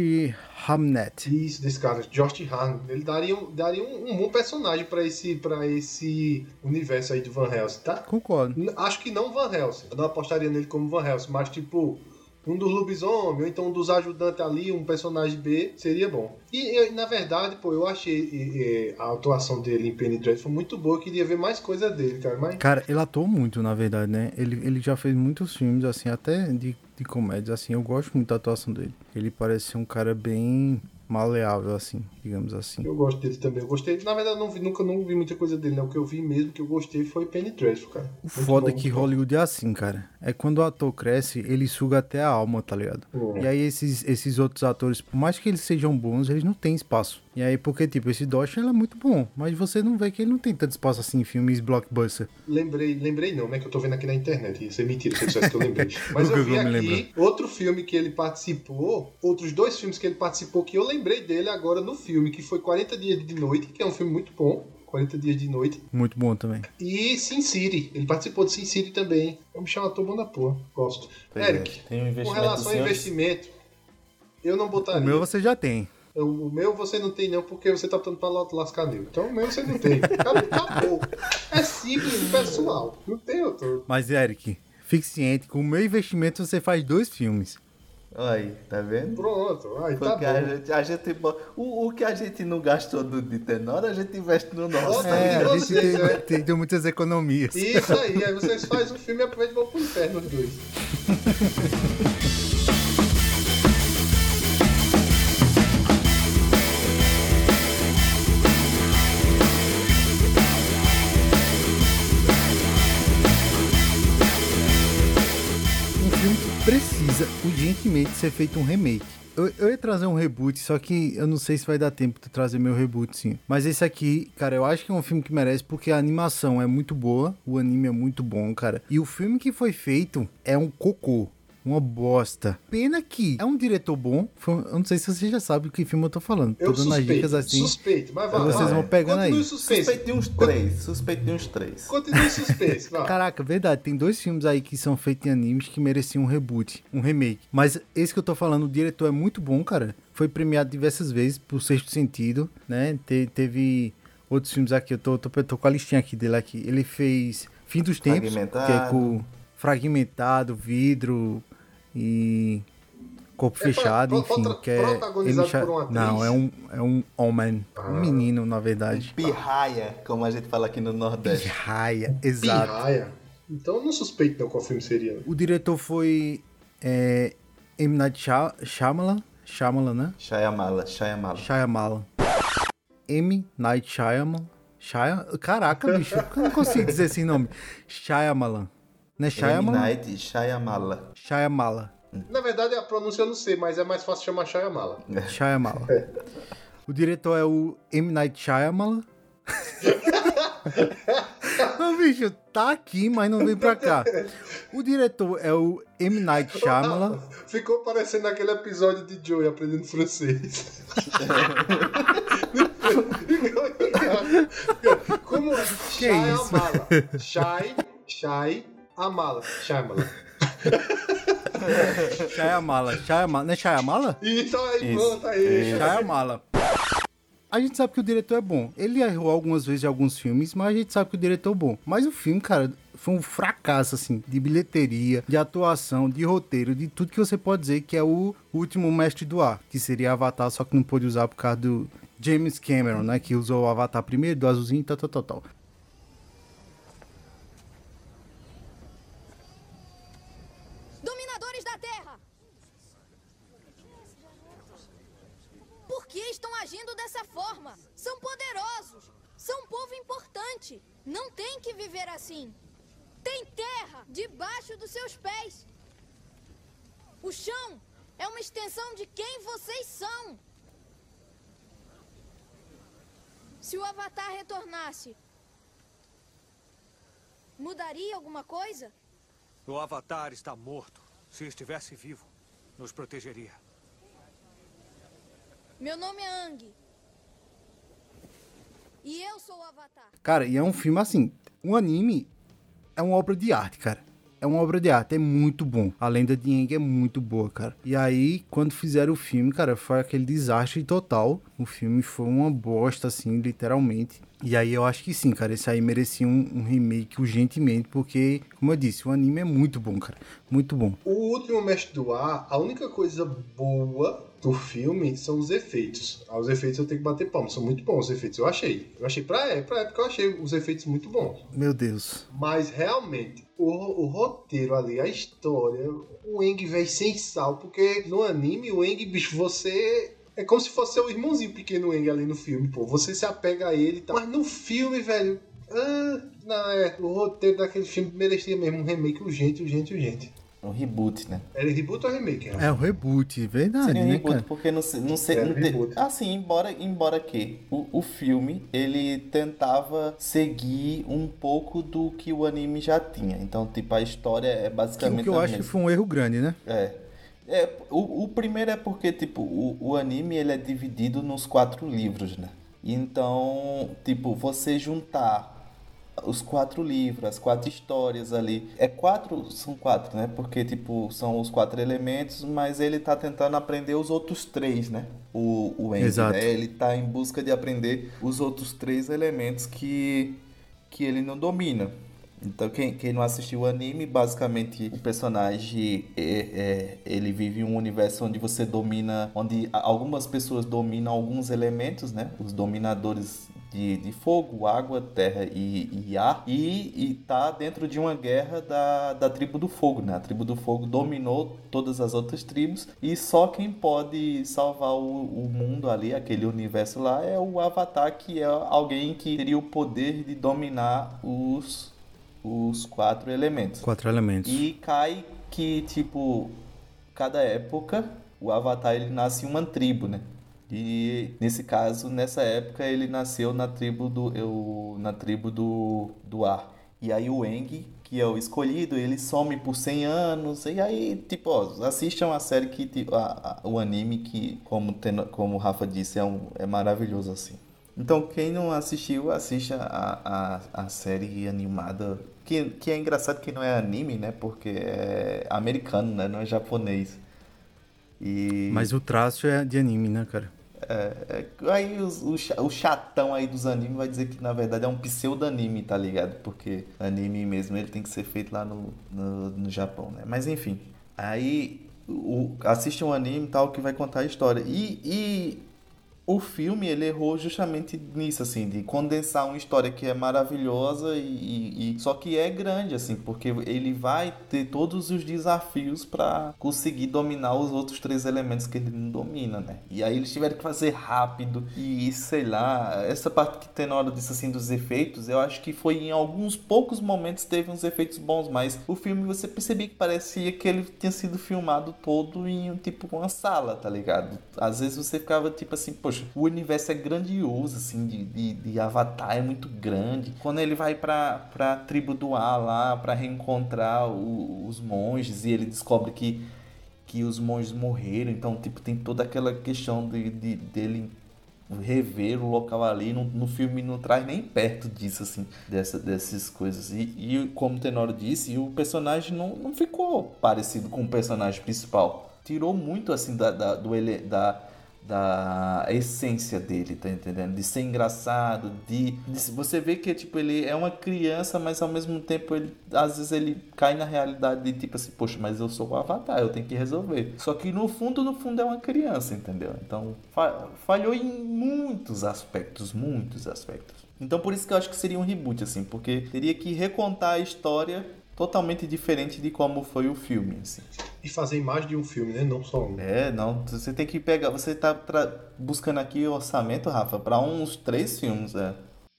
Hamnet. Isso, desse cara, Josh Harn. Ele daria, um- daria um, um bom personagem pra esse, pra esse universo aí de Van Helsing, tá? Concordo. Acho que não Van Helsing. Eu não apostaria nele como Van Helsing, mas tipo, um dos lobisomens, ou então um dos ajudantes ali, um personagem B, seria bom. E, e, na verdade, pô, eu achei e, e, a atuação dele em Penny Dreadful muito boa, eu queria ver mais coisa dele, cara. Mas Cara, ele atuou muito, na verdade, né? Ele, ele já fez muitos filmes, assim, até de, de comédias, assim. Eu gosto muito da atuação dele. Ele parece ser um cara bem maleável, assim, digamos assim. eu gosto dele também. Eu gostei. Na verdade, não vi, nunca não vi muita coisa dele, né? O que eu vi mesmo que eu gostei foi Penny Dreadful, cara. O Muito foda bom, é que bom. Hollywood é assim, cara. É quando o ator cresce, ele suga até a alma, tá ligado? Uhum. E aí esses, esses outros atores, por mais que eles sejam bons, eles não têm espaço. E aí, porque, tipo, esse Dosh, ele é muito bom, mas você não vê que ele não tem tanto espaço assim em filmes blockbuster. Lembrei, lembrei não, né? Que eu tô vendo aqui na internet. Isso é mentira, se eu dissesse que eu lembrei. Mas eu vi aqui outro filme que ele participou, outros dois filmes que ele participou, que eu lembrei dele agora no filme, que foi 40 Dias de Noite, que é um filme muito bom. 40 Dias de Noite. Muito bom também. E Sin City. Ele participou de Sin City também. É um bichão ator bom da porra. Gosto. Pois é, Eric, tem um com relação ao investimento, eu não O botaria. meu você já tem. Eu- O meu você não tem não, porque você tá botando pra lascar nele. Então o meu você não tem. Acabou. É simples, pessoal. Não tem outro. Mas, Eric, fique ciente, com o meu investimento você faz dois filmes. Aí, tá vendo? Pronto. Aí tá Porque a bom. gente, a gente o, o que a gente não gastou do, de tenor, a gente investe no nosso. É, a gente vocês, tem, né? tem, tem muitas economias. Isso aí, aí vocês fazem um filme e aproveitam e vão pro inferno os dois. urgentemente ser feito um remake. Eu, eu ia trazer um reboot, só que eu não sei se vai dar tempo de trazer meu reboot, sim. Mas esse aqui, cara, eu acho que é um filme que merece porque a animação é muito boa, o anime é muito bom, cara. E o filme que foi feito é um cocô. Uma bosta. Pena que é um diretor bom. Foi- Eu não sei se você já sabe que filme eu tô falando. Eu tô dando as suspeito, dicas assim. suspeito, mas vai vocês vai. vão pegando aí. Continue suspense. Suspeito de uns três. Suspeito de uns três. Continue suspense, vai. Caraca, verdade. Tem dois filmes aí que são feitos em animes que mereciam um reboot, um remake. Mas esse que eu tô falando, o diretor é muito bom, cara. Foi premiado diversas vezes por Sexto Sentido, né? Te- teve outros filmes aqui. Eu tô, tô, tô com a listinha aqui dele aqui. Ele fez Fim dos Tempos, que é Fragmentado. com Fragmentado, Vidro e Corpo É Fechado, enfim. Que é, protagonizado cha- por uma atriz? Não, é um, é um homem. Ah. Um menino, na verdade. Pirraia, como a gente fala aqui no Nordeste. Raia, exato. Pirraia. Então eu não suspeito não qual filme seria. O diretor foi é, M. Night Shy- Shyamalan, Shyamalan, né? Shyamala, Shyamala. Shyamalan. M. Night Shyamalan. Shya... Caraca, bicho, eu não consigo dizer esse nome. Shyamalan. Não é M. Shyamalan? Night Shyamala. Shyamalan. Na verdade, a pronúncia eu não sei, mas é mais fácil chamar Shyamala. Shyamalan. O diretor é o M. Night Shyamalan. Não, bicho, tá aqui, mas não vem pra cá. O diretor é o M. Night Shyamalan. Ficou parecendo aquele episódio de Joey aprendendo francês. Como é? Que Shai isso? Amala. Shai, Shai, Amala. Shyamala. Shyamala. Shyamala. Não é Shyamala? Então aí, Isso. pronto aí. Shyamala. A gente sabe que o diretor é bom. Ele errou algumas vezes em alguns filmes, mas a gente sabe que o diretor é bom. Mas o filme, cara, foi um fracasso, assim, de bilheteria, de atuação, de roteiro, de tudo que você pode dizer que é o último mestre do ar, que seria Avatar, só que não pôde usar por causa do James Cameron, né? Que usou o Avatar primeiro, do azulzinho e tal, tal, tal, tal. Dominadores da Terra! Por que estão agindo dessa forma? São poderosos! São um povo Não tem que viver assim! Tem terra debaixo dos seus pés! O chão é uma extensão de quem vocês são! Se o Avatar retornasse, mudaria alguma coisa? O Avatar está morto. Se estivesse vivo, nos protegeria. Meu nome é Ang. E eu sou o Avatar. Cara, e é um filme assim. O anime é uma obra de arte, cara. É uma obra de arte, é muito bom. A lenda de Aang é muito boa, cara. E aí, quando fizeram o filme, cara, foi aquele desastre total. O filme foi uma bosta, assim, literalmente. E aí eu acho que sim, cara. Esse aí merecia um, um remake urgentemente, porque, como eu disse, o anime é muito bom, cara. Muito bom. O último Mestre do Ar, a única coisa boa do filme são os efeitos. Ah, os efeitos eu tenho que bater palma, são muito bons os efeitos, eu achei. Eu achei, pra, é, pra época eu achei os efeitos muito bons. Meu Deus. Mas realmente, o, o roteiro ali, a história, o Eng, velho, sem sal, porque no anime, o Eng, bicho, você. É como se fosse seu irmãozinho pequeno Eng ali no filme, pô. Você se apega a ele e tal. Mas no filme, velho. Ah, não, é. O roteiro daquele filme merecia mesmo um remake urgente, urgente, urgente. Um reboot, né? Era reboot ou remake? É o reboot, verdade, Seria um né, reboot, cara? porque não sei, não sei, É, não tem- reboot. assim, embora, embora que o, o filme, ele tentava seguir um pouco do que o anime já tinha. Então, tipo, a história é Que, o basicamente que eu acho que mesma. foi um erro grande, né? É. É, o, o primeiro é porque, tipo, o, o anime ele é dividido nos quatro livros, né? Então, tipo, você juntar os quatro livros, as quatro histórias ali. É quatro, são quatro, né? Porque, tipo, são os quatro elementos, mas ele tá tentando aprender os outros três, né? O, o Andy, Exato. né? Ele tá em busca de aprender os outros três elementos que, que ele não domina. Então, quem, quem não assistiu o anime, basicamente o personagem é, é- ele vive um universo onde você domina, onde algumas pessoas dominam alguns elementos, né? Os dominadores de, de fogo, água, terra e, e ar. E, e tá dentro de uma guerra da, da tribo do fogo, né? A tribo do fogo dominou todas as outras tribos e só quem pode salvar o, o mundo ali, aquele universo lá, é o Avatar, que é alguém que teria o poder de dominar os os quatro elementos. Quatro elementos. E cai que, tipo, cada época o Avatar ele nasce em uma tribo, né? E nesse caso, nessa época, ele nasceu na tribo do, eu, na tribo do, do ar. E aí o Eng, que é o escolhido, ele some por 100 anos, e aí, tipo, ó, assistam a série que, tipo, a- a- o anime que, como, como o Rafa disse, é, um, é maravilhoso, assim. Então, quem não assistiu, assista a, a, a série animada, que, que é engraçado que não é anime, né, porque é americano, né, não é japonês. E... Mas o traço é de anime, né, cara? É, é, aí o, o chatão aí dos animes vai dizer que na verdade é um pseudo-anime, tá ligado? Porque anime mesmo ele tem que ser feito lá no, no, no Japão, né? Mas enfim, aí o, assiste um anime tal que vai contar a história. E, e o filme ele errou justamente nisso, assim, de condensar uma história que é maravilhosa e, e- só que é grande, assim, porque ele vai ter todos os desafios para conseguir dominar os outros três elementos que ele não domina, né? E aí eles tiveram que fazer rápido e sei lá, essa parte que tem na hora disso assim dos efeitos, eu acho que foi em alguns poucos momentos teve uns efeitos bons, mas o filme você percebia que parecia que ele tinha sido filmado todo em tipo uma sala, tá ligado? Às vezes você ficava tipo assim, poxa, o universo é grandioso, assim, de, de, de Avatar é muito grande. Quando ele vai pra, pra tribo do ar lá, pra reencontrar o- os monges, e ele descobre que, que os monges morreram, então, tipo, tem toda aquela questão de, de, dele rever o local ali. No, no filme não traz nem perto disso, assim, dessa, dessas coisas. E, e como o Tenor disse, o personagem não, não ficou parecido com o personagem principal. Tirou muito, assim, da, da, do ele, da, da essência dele, tá entendendo? De ser engraçado, de, de- você vê que tipo ele é uma criança, mas ao mesmo tempo ele às vezes ele cai na realidade de tipo assim, poxa, mas eu sou o Avatar, eu tenho que resolver. Só que no fundo, no fundo é uma criança, entendeu? Então fa- falhou em muitos aspectos, muitos aspectos. Então por isso que eu acho que seria um reboot assim, porque teria que recontar a história totalmente diferente de como foi o filme, assim. E fazer mais de um filme, né? Não só um. É, não, você tem que pegar, você tá tra- buscando aqui orçamento, Rafa, pra uns três filmes, é.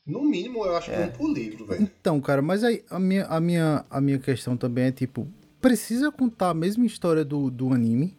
No mínimo, eu acho que É. um por livro, velho. Então, cara, mas aí a minha, a minha, a minha questão também é tipo, precisa contar a mesma história do, do anime,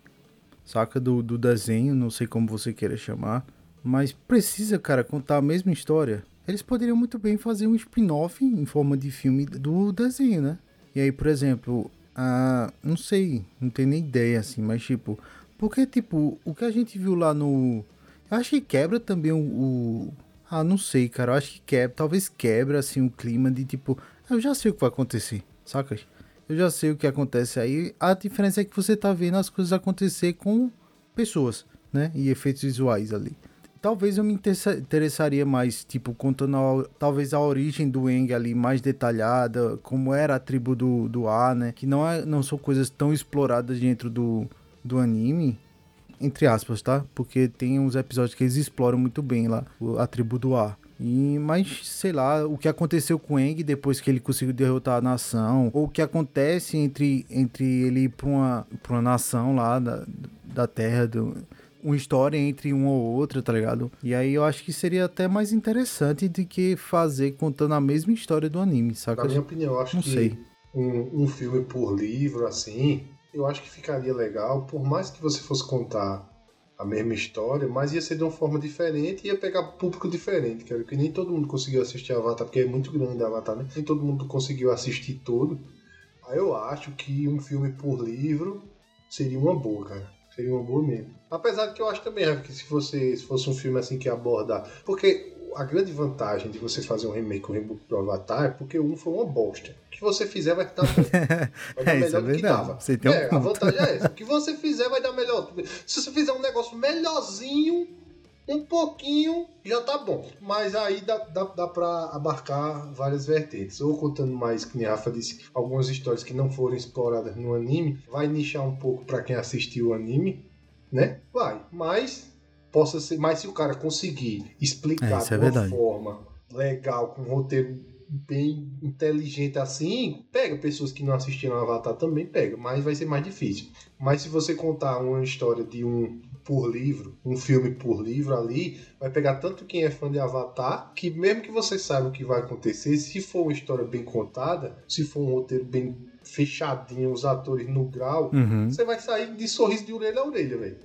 saca? Do, do desenho, não sei como você queira chamar, mas precisa, cara, contar a mesma história. Eles poderiam muito bem fazer um spin-off em forma de filme do desenho, né? E aí, por exemplo, ah, não sei, não tenho nem ideia assim, mas tipo, porque tipo, o que a gente viu lá no. Eu acho que quebra também o. o- Ah, não sei, cara. Eu acho que quebra, talvez quebra assim o clima de tipo, eu já sei o que vai acontecer, sacas? Eu já sei o que acontece aí. A diferença é que você tá vendo as coisas acontecer com pessoas, né? E efeitos visuais ali. Talvez eu me interessa- interessaria mais, tipo, contando a- talvez a origem do Eng ali mais detalhada, como era a tribo do, do A, né? Que não, é, não são coisas tão exploradas dentro do, do anime, entre aspas, tá? Porque tem uns episódios que eles exploram muito bem lá, a tribo do A. E, mas, sei lá, o que aconteceu com o Eng depois que ele conseguiu derrotar a nação, ou o que acontece entre, entre ele ir pra uma, pra uma nação lá da, da Terra, do, uma história entre uma ou outra, tá ligado? E aí eu acho que seria até mais interessante do que fazer contando a mesma história do anime, saca? Na minha opinião, eu acho Não que sei. Um, um filme por livro, assim, eu acho que ficaria legal, por mais que você fosse contar a mesma história, mas ia ser de uma forma diferente e ia pegar público diferente, cara, porque nem todo mundo conseguiu assistir Avatar, porque é muito grande Avatar, né? Nem todo mundo conseguiu assistir todo. Aí eu acho que um filme por livro seria uma boa, cara. Seria uma boa mesmo. Apesar de que eu acho também Rafa, que se, você, se fosse um filme assim que abordar. Porque a grande vantagem de você fazer um remake, um reboot do Avatar é porque o um foi uma bosta. O que você fizer vai dar, vai dar É, isso melhor é do que tava. Você tem um é, a ponto. vantagem é essa. O que você fizer vai dar melhor. Se você fizer um negócio melhorzinho, um pouquinho, já tá bom. Mas aí dá, dá, dá pra abarcar várias vertentes. Ou contando mais, que nem a Rafa disse, algumas histórias que não foram exploradas no anime, vai nichar um pouco pra quem assistiu o anime, né? Vai. Mas possa ser. Mas se o cara conseguir É, explicar é de uma verdade. forma legal, com um roteiro bem inteligente assim, pega pessoas que não assistiram Avatar também pega, mas vai ser mais difícil. Mas se você contar uma história de um por livro, um filme por livro ali, vai pegar tanto quem é fã de Avatar, que mesmo que você saiba o que vai acontecer, se for uma história bem contada, se for um roteiro bem fechadinho, os atores no grau, Uhum. você vai sair de sorriso de orelha a orelha, velho.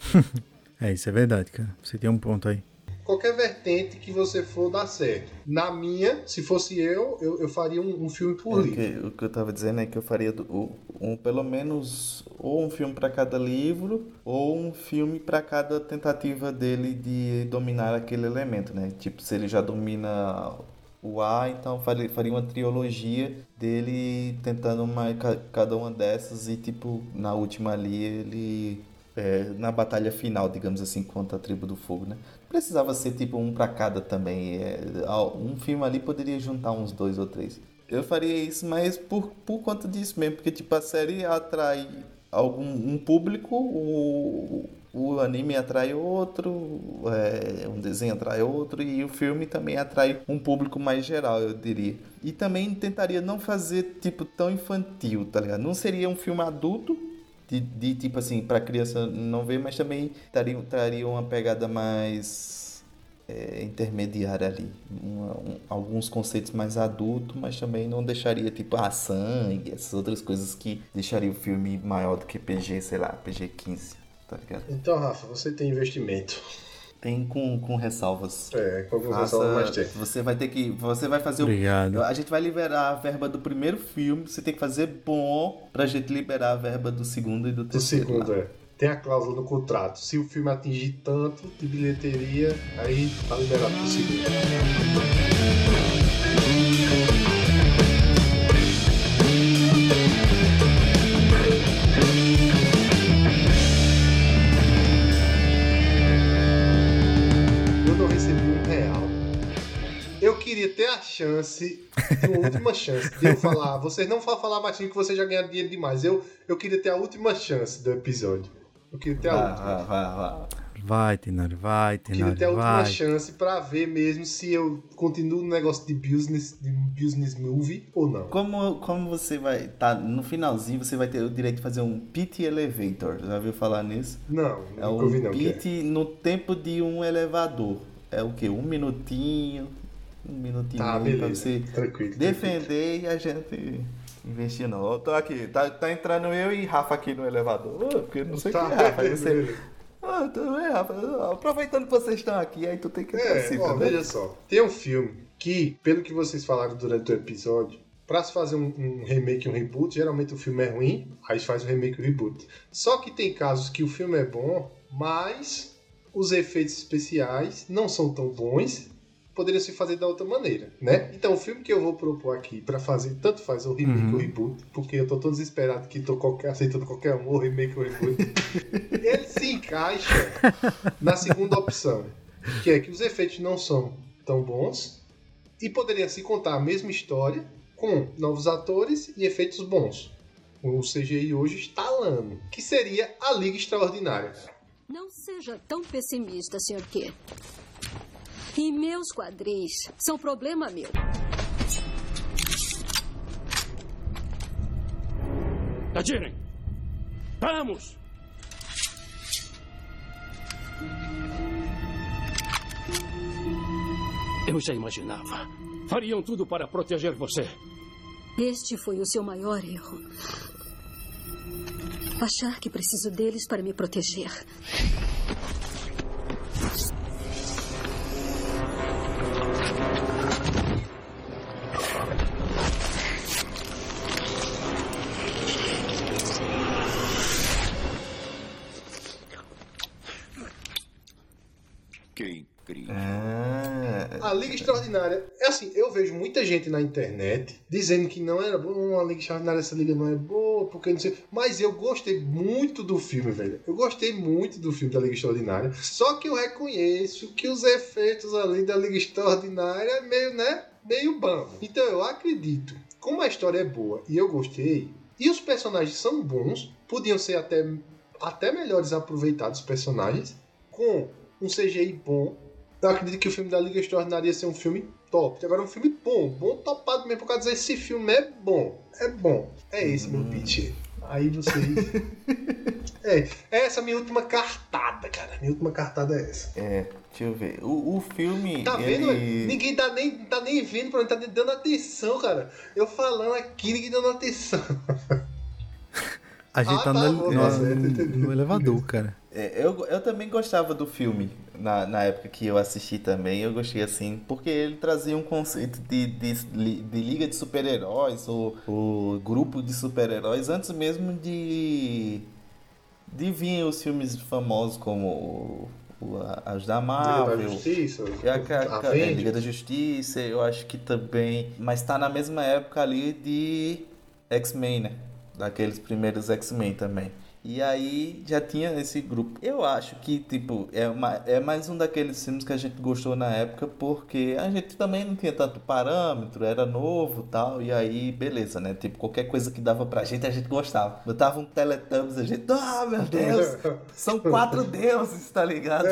É, isso é verdade, cara. Você tem um ponto aí. qualquer vertente que você for dar certo. Na minha, se fosse eu, eu, eu faria um, um filme por É livro. que- o que eu tava dizendo é que eu faria do- o- um, pelo menos ou um filme para cada livro ou um filme para cada tentativa dele de dominar aquele elemento, né? Tipo, se ele já domina o ar, então faria, uma trilogia dele tentando uma, ca- cada uma dessas e tipo na última ali ele é, na batalha final, digamos assim, contra a tribo do fogo, né? Precisava ser tipo um para cada também. é, um filme ali poderia juntar uns dois ou três. Eu faria isso, mas por, por conta disso mesmo, porque tipo a série atrai algum um público, o, o anime atrai outro, é, um desenho atrai outro e o filme também atrai um público mais geral, eu diria. E também tentaria não fazer tipo tão infantil, tá ligado? Não seria um filme adulto, de, de, tipo assim, pra criança não ver, mas também traria, traria uma pegada mais é, intermediária ali. Um- alguns conceitos mais adultos, mas também não deixaria, tipo, a sangue, essas outras coisas que deixaria o filme maior do que PG, sei lá, PG-15, tá ligado? Então, Rafa, você tem investimento. Tem com, com ressalvas. É, com algumas Faça- ressalvas, mas tem. Você vai ter que. Você vai fazer Obrigado. o. A gente vai liberar a verba do primeiro filme. Você tem que fazer bom pra gente liberar a verba do segundo e do Do terceiro. segundo, lá. é. Tem a cláusula no contrato. Se o filme atingir tanto de bilheteria, aí tá liberado pro segundo. Ter a chance, uma última chance, de eu falar. Vocês não vão falar baixinho que vocês já ganharam dinheiro demais. Eu, eu queria ter a última chance do episódio. Eu queria ter a última. vá, vá, vá. Vai, Tenório, vai, Eu queria ter a última vai. chance pra ver mesmo se eu continuo no negócio de business, de business movie ou não. Como, como você vai. Tá, no finalzinho você vai ter o direito de fazer um pit elevator. Já ouviu falar nisso? Não, É nunca um ouvi não. que é. pit no tempo de um elevador. É o quê? Um minutinho. Um minutinho Tá, pra você Tranquilo. defender e a gente investir não. Eu tô aqui, tá, tá entrando eu e Rafa aqui no elevador. Porque não sei Tá, quem é Rafa. beleza. Você... Ah, tudo bem, Rafa. Aproveitando que vocês estão aqui, aí tu tem que É, assim, ó, tá veja só. Tem um filme que, pelo que vocês falaram durante o episódio, pra se fazer um, um remake um reboot, geralmente o filme é ruim, aí faz o remake e o reboot. Só que tem casos que o filme é bom, mas os efeitos especiais não são tão bons, poderiam se fazer da outra maneira, né? Então o filme que eu vou propor aqui pra fazer, tanto faz o remake Uhum. ou o reboot, porque eu tô todo desesperado que tô qualquer, aceitando qualquer um, ou remake ou reboot, ele se encaixa na segunda opção, que é que os efeitos não são tão bons e poderia se contar a mesma história com novos atores e efeitos bons. O CGI hoje estalando, que seria a Liga Extraordinária. Não seja tão pessimista, Sr. Q. E meus quadris são problema meu. Atirem! Vamos! Eu já imaginava. Fariam tudo para proteger você. Este foi o seu maior erro. Achar que preciso deles para me proteger. Extraordinária, é assim, eu vejo muita gente na internet dizendo que não era bom, a Liga Extraordinária, essa liga não é boa, porque não sei. Mas eu gostei muito do filme, velho. Eu gostei muito do filme da Liga Extraordinária. Só que eu reconheço que os efeitos ali da Liga Extraordinária é meio, né? Meio bambo. Então eu acredito, como a história é boa e eu gostei, e os personagens são bons, podiam ser até, até melhores aproveitados os personagens, com um CGI bom, eu acredito que o filme da Liga Extraordinária ia ser um filme top. Agora um filme bom, bom topado mesmo, por causa dizer esse filme é bom. É bom. É esse meu pitch. Aí vocês. é, essa é a minha última cartada, cara. Minha última cartada é essa. é, deixa eu ver. O, o filme. Tá vendo? ele... Ninguém tá nem, tá nem vendo pra mim, tá nem dando atenção, cara. Eu falando aqui, ninguém dando atenção. A gente Ah, tá, tá no, bom, no- tá no- entendi. no elevador, cara. É, eu, eu também gostava do filme. Na, na época que eu assisti também, eu gostei assim, porque ele trazia um conceito de, de, de liga de super-heróis, ou, ou grupo de super-heróis, antes mesmo de, de vir os filmes famosos como o- o- as da Marvel, Liga da Justiça, e a, a- a- é. Liga da Justiça, eu acho que também, mas tá na mesma época ali de X-Men, né? Daqueles primeiros X-Men também. E aí já tinha esse grupo. Eu acho que, tipo, é, uma, é mais um daqueles filmes que a gente gostou na época porque a gente também não tinha tanto parâmetro, era novo e tal. E aí, beleza, né? Tipo, qualquer coisa que dava pra gente, a gente gostava. Botava um Teletubbies, a gente, ah, meu Deus! São quatro deuses, tá ligado?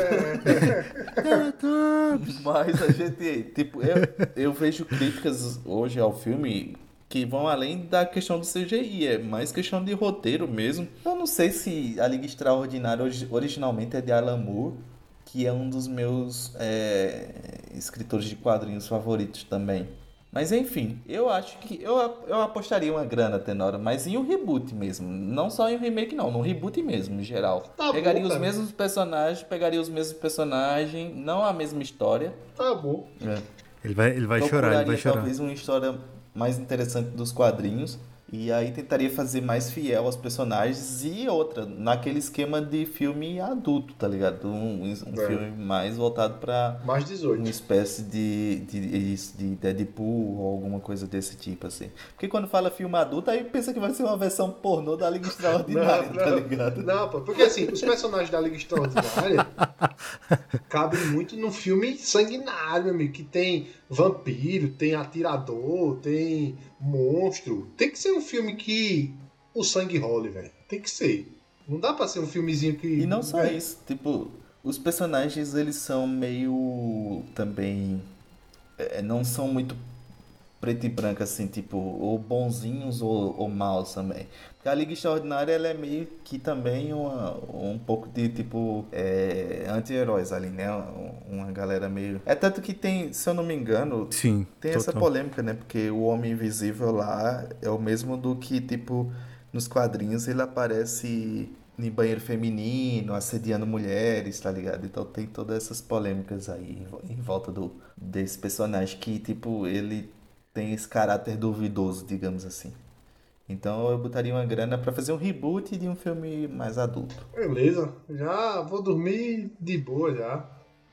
Mas a gente, tipo, eu, eu vejo críticas hoje ao filme que vão além da questão do CGI, é mais questão de roteiro mesmo. Eu não sei se a Liga Extraordinária origi- originalmente é de Alan Moore, que é um dos meus é, escritores de quadrinhos favoritos também. Mas enfim, eu acho que eu, eu apostaria uma grana, Tenora, mas em um reboot mesmo. Não só em um remake, não, num reboot mesmo, em geral. Tá bom, pegaria os cara. mesmos personagens, pegaria os mesmos personagens, não a mesma história. Tá bom. É. Ele vai, ele vai chorar, ele vai chorar. talvez uma história mais interessante dos quadrinhos. E aí tentaria fazer mais fiel aos personagens e outra, naquele esquema de filme adulto, tá ligado? Um, um É. filme mais voltado pra Mais 18. uma espécie de, de, de Deadpool ou alguma coisa desse tipo, assim. Porque quando fala filme adulto, aí pensa que vai ser uma versão pornô da Liga Extraordinária, Não, tá não. ligado? Não, pô, porque assim, os personagens da Liga Extraordinária cabem muito num filme sanguinário, meu amigo, que tem vampiro, tem atirador, tem monstro. Tem que ser um filme que o sangue role, velho. Tem que ser. Não dá pra ser um filmezinho que. E não só É. isso, tipo, os personagens eles são meio também é, não são muito preto e branco assim, tipo, ou bonzinhos ou, ou maus também. Porque a Liga Extraordinária ela é meio que também uma, um pouco de tipo é, anti-heróis ali, né? Uma galera meio. É tanto que tem, se eu não me engano, Sim, tem essa total. polêmica, né? Porque o Homem Invisível lá é o mesmo do que, tipo, nos quadrinhos ele aparece em banheiro feminino, assediando mulheres, tá ligado? Então tem todas essas polêmicas aí em volta do, desse personagem que, tipo, ele tem esse caráter duvidoso, digamos assim. Então eu botaria uma grana pra fazer um reboot de um filme mais adulto. Beleza, já vou dormir de boa já.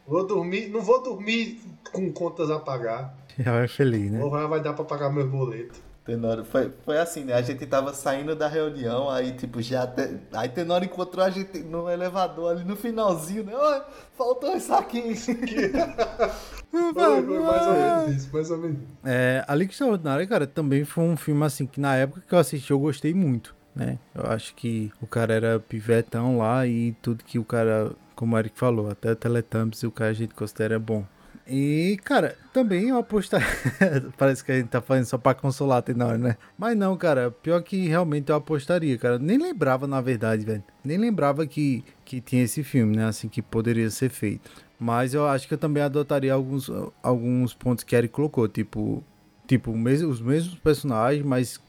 Vou dormir, não vou dormir com contas a pagar. Já vai feliz, né? Ou vai, vai dar pra pagar meus boletos. Tenório, foi, foi assim, né? A gente tava saindo da reunião, aí tipo, já. Te... Aí Tenório encontrou a gente no elevador ali no finalzinho, né? Oi, faltou isso aqui. Foi, foi mais ou menos isso, mais ou menos isso. É, a Liga Extraordinária, cara, também foi um filme assim que na época que eu assisti eu gostei muito, né? Eu acho que o cara era pivetão lá e tudo que o cara, como o Eric falou, até Teletubbies o cara a gente considera bom. E, cara, também eu apostaria. Parece que a gente tá fazendo só pra consolar Tenório, né? Mas não, cara, pior que realmente eu apostaria, cara. Nem lembrava, na verdade, velho. Nem lembrava que, que tinha esse filme, né? Assim, que poderia ser feito. Mas eu acho que eu também adotaria alguns, alguns pontos que Eric colocou, tipo, tipo mes- os mesmos personagens, mas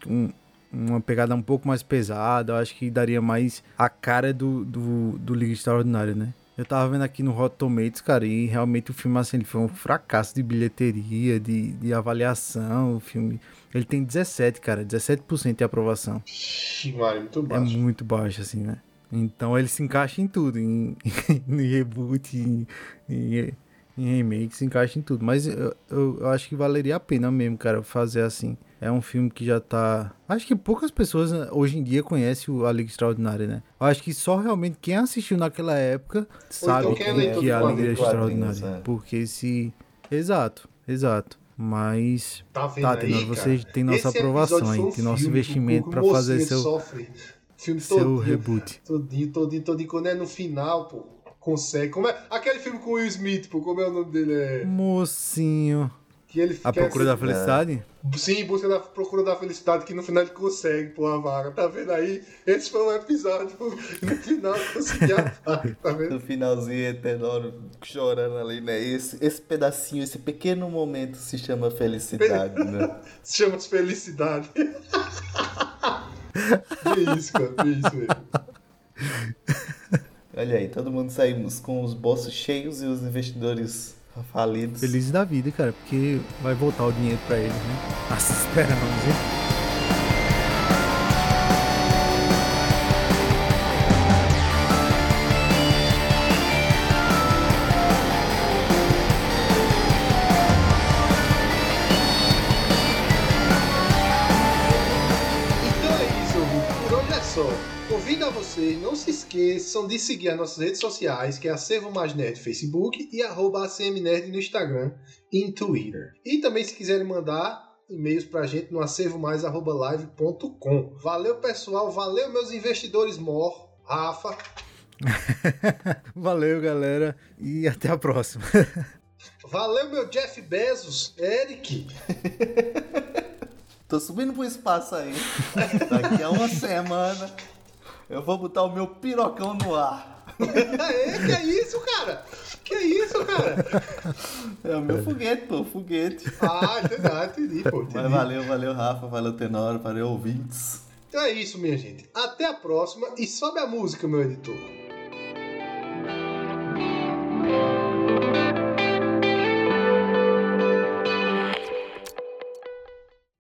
uma pegada um pouco mais pesada. Eu acho que daria mais a cara do, do, do Liga Extraordinária, né? Eu tava vendo aqui no Hot Tomatoes, cara, e realmente o filme, assim, ele foi um fracasso de bilheteria, de, de avaliação. O filme. Ele tem 17, cara, 17% de aprovação. Ixi, Mário, muito É baixo. muito baixo, assim, né? Então ele se encaixa em tudo, em, em reboot, em, em, em remake, se encaixa em tudo. Mas eu, eu, eu acho que valeria a pena mesmo, cara, fazer assim. É um filme que já tá. Acho que poucas pessoas né, hoje em dia conhecem o A Liga Extraordinária, né? Eu acho que só realmente quem assistiu naquela época sabe então quem é que é a Liga Extraordinária. é. Porque se. Exato, exato. Mas. Tá vendo Tá, aí, Tenor, cara? você tem nossa Esse aprovação aí, tem nosso filme investimento que pra fazer seu, Sofre. Filme seu todinho, reboot. Todinho, todinho, todinho. Quando é no final, pô, consegue. Como é? Aquele filme com o Will Smith, pô, como é o nome dele? É... Mocinho. Que ele A Procura da Felicidade? Sim, em busca da procura da felicidade, que no final ele consegue, pô, a vaga. Tá vendo aí? Esse foi um episódio. No final ele conseguiu a vaga, tá vendo? No finalzinho, Tenório chorando ali, né? Esse, esse pedacinho, esse pequeno momento se chama felicidade, né? Se chama de felicidade. que isso, cara, que isso, velho. Olha aí, todo mundo saímos com os bolsos cheios e os investidores falidos. Feliz da vida, cara, porque vai voltar o dinheiro pra eles, né? Assim esperamos, hein? Esqueçam de seguir as nossas redes sociais, que é Acervo Mais Nerd no Facebook e arroba ACMNerd no Instagram e no Twitter. E também se quiserem mandar e-mails pra gente no acervomais.live.com. Valeu, pessoal. Valeu, meus investidores mor. Rafa. Valeu, galera, e até a próxima. Valeu, meu Jeff Bezos. Eric. Tô subindo pro espaço aí. Daqui a uma semana eu vou botar o meu pirocão no ar. Aê, que é isso, cara? Que é isso, cara? É o meu foguete, pô, foguete. Ah, entendi, entendi, pô. Entendi. Mas valeu, valeu, Rafa, valeu, Tenório, valeu, ouvintes. Então é isso, minha gente. Até a próxima e sobe a música, meu editor.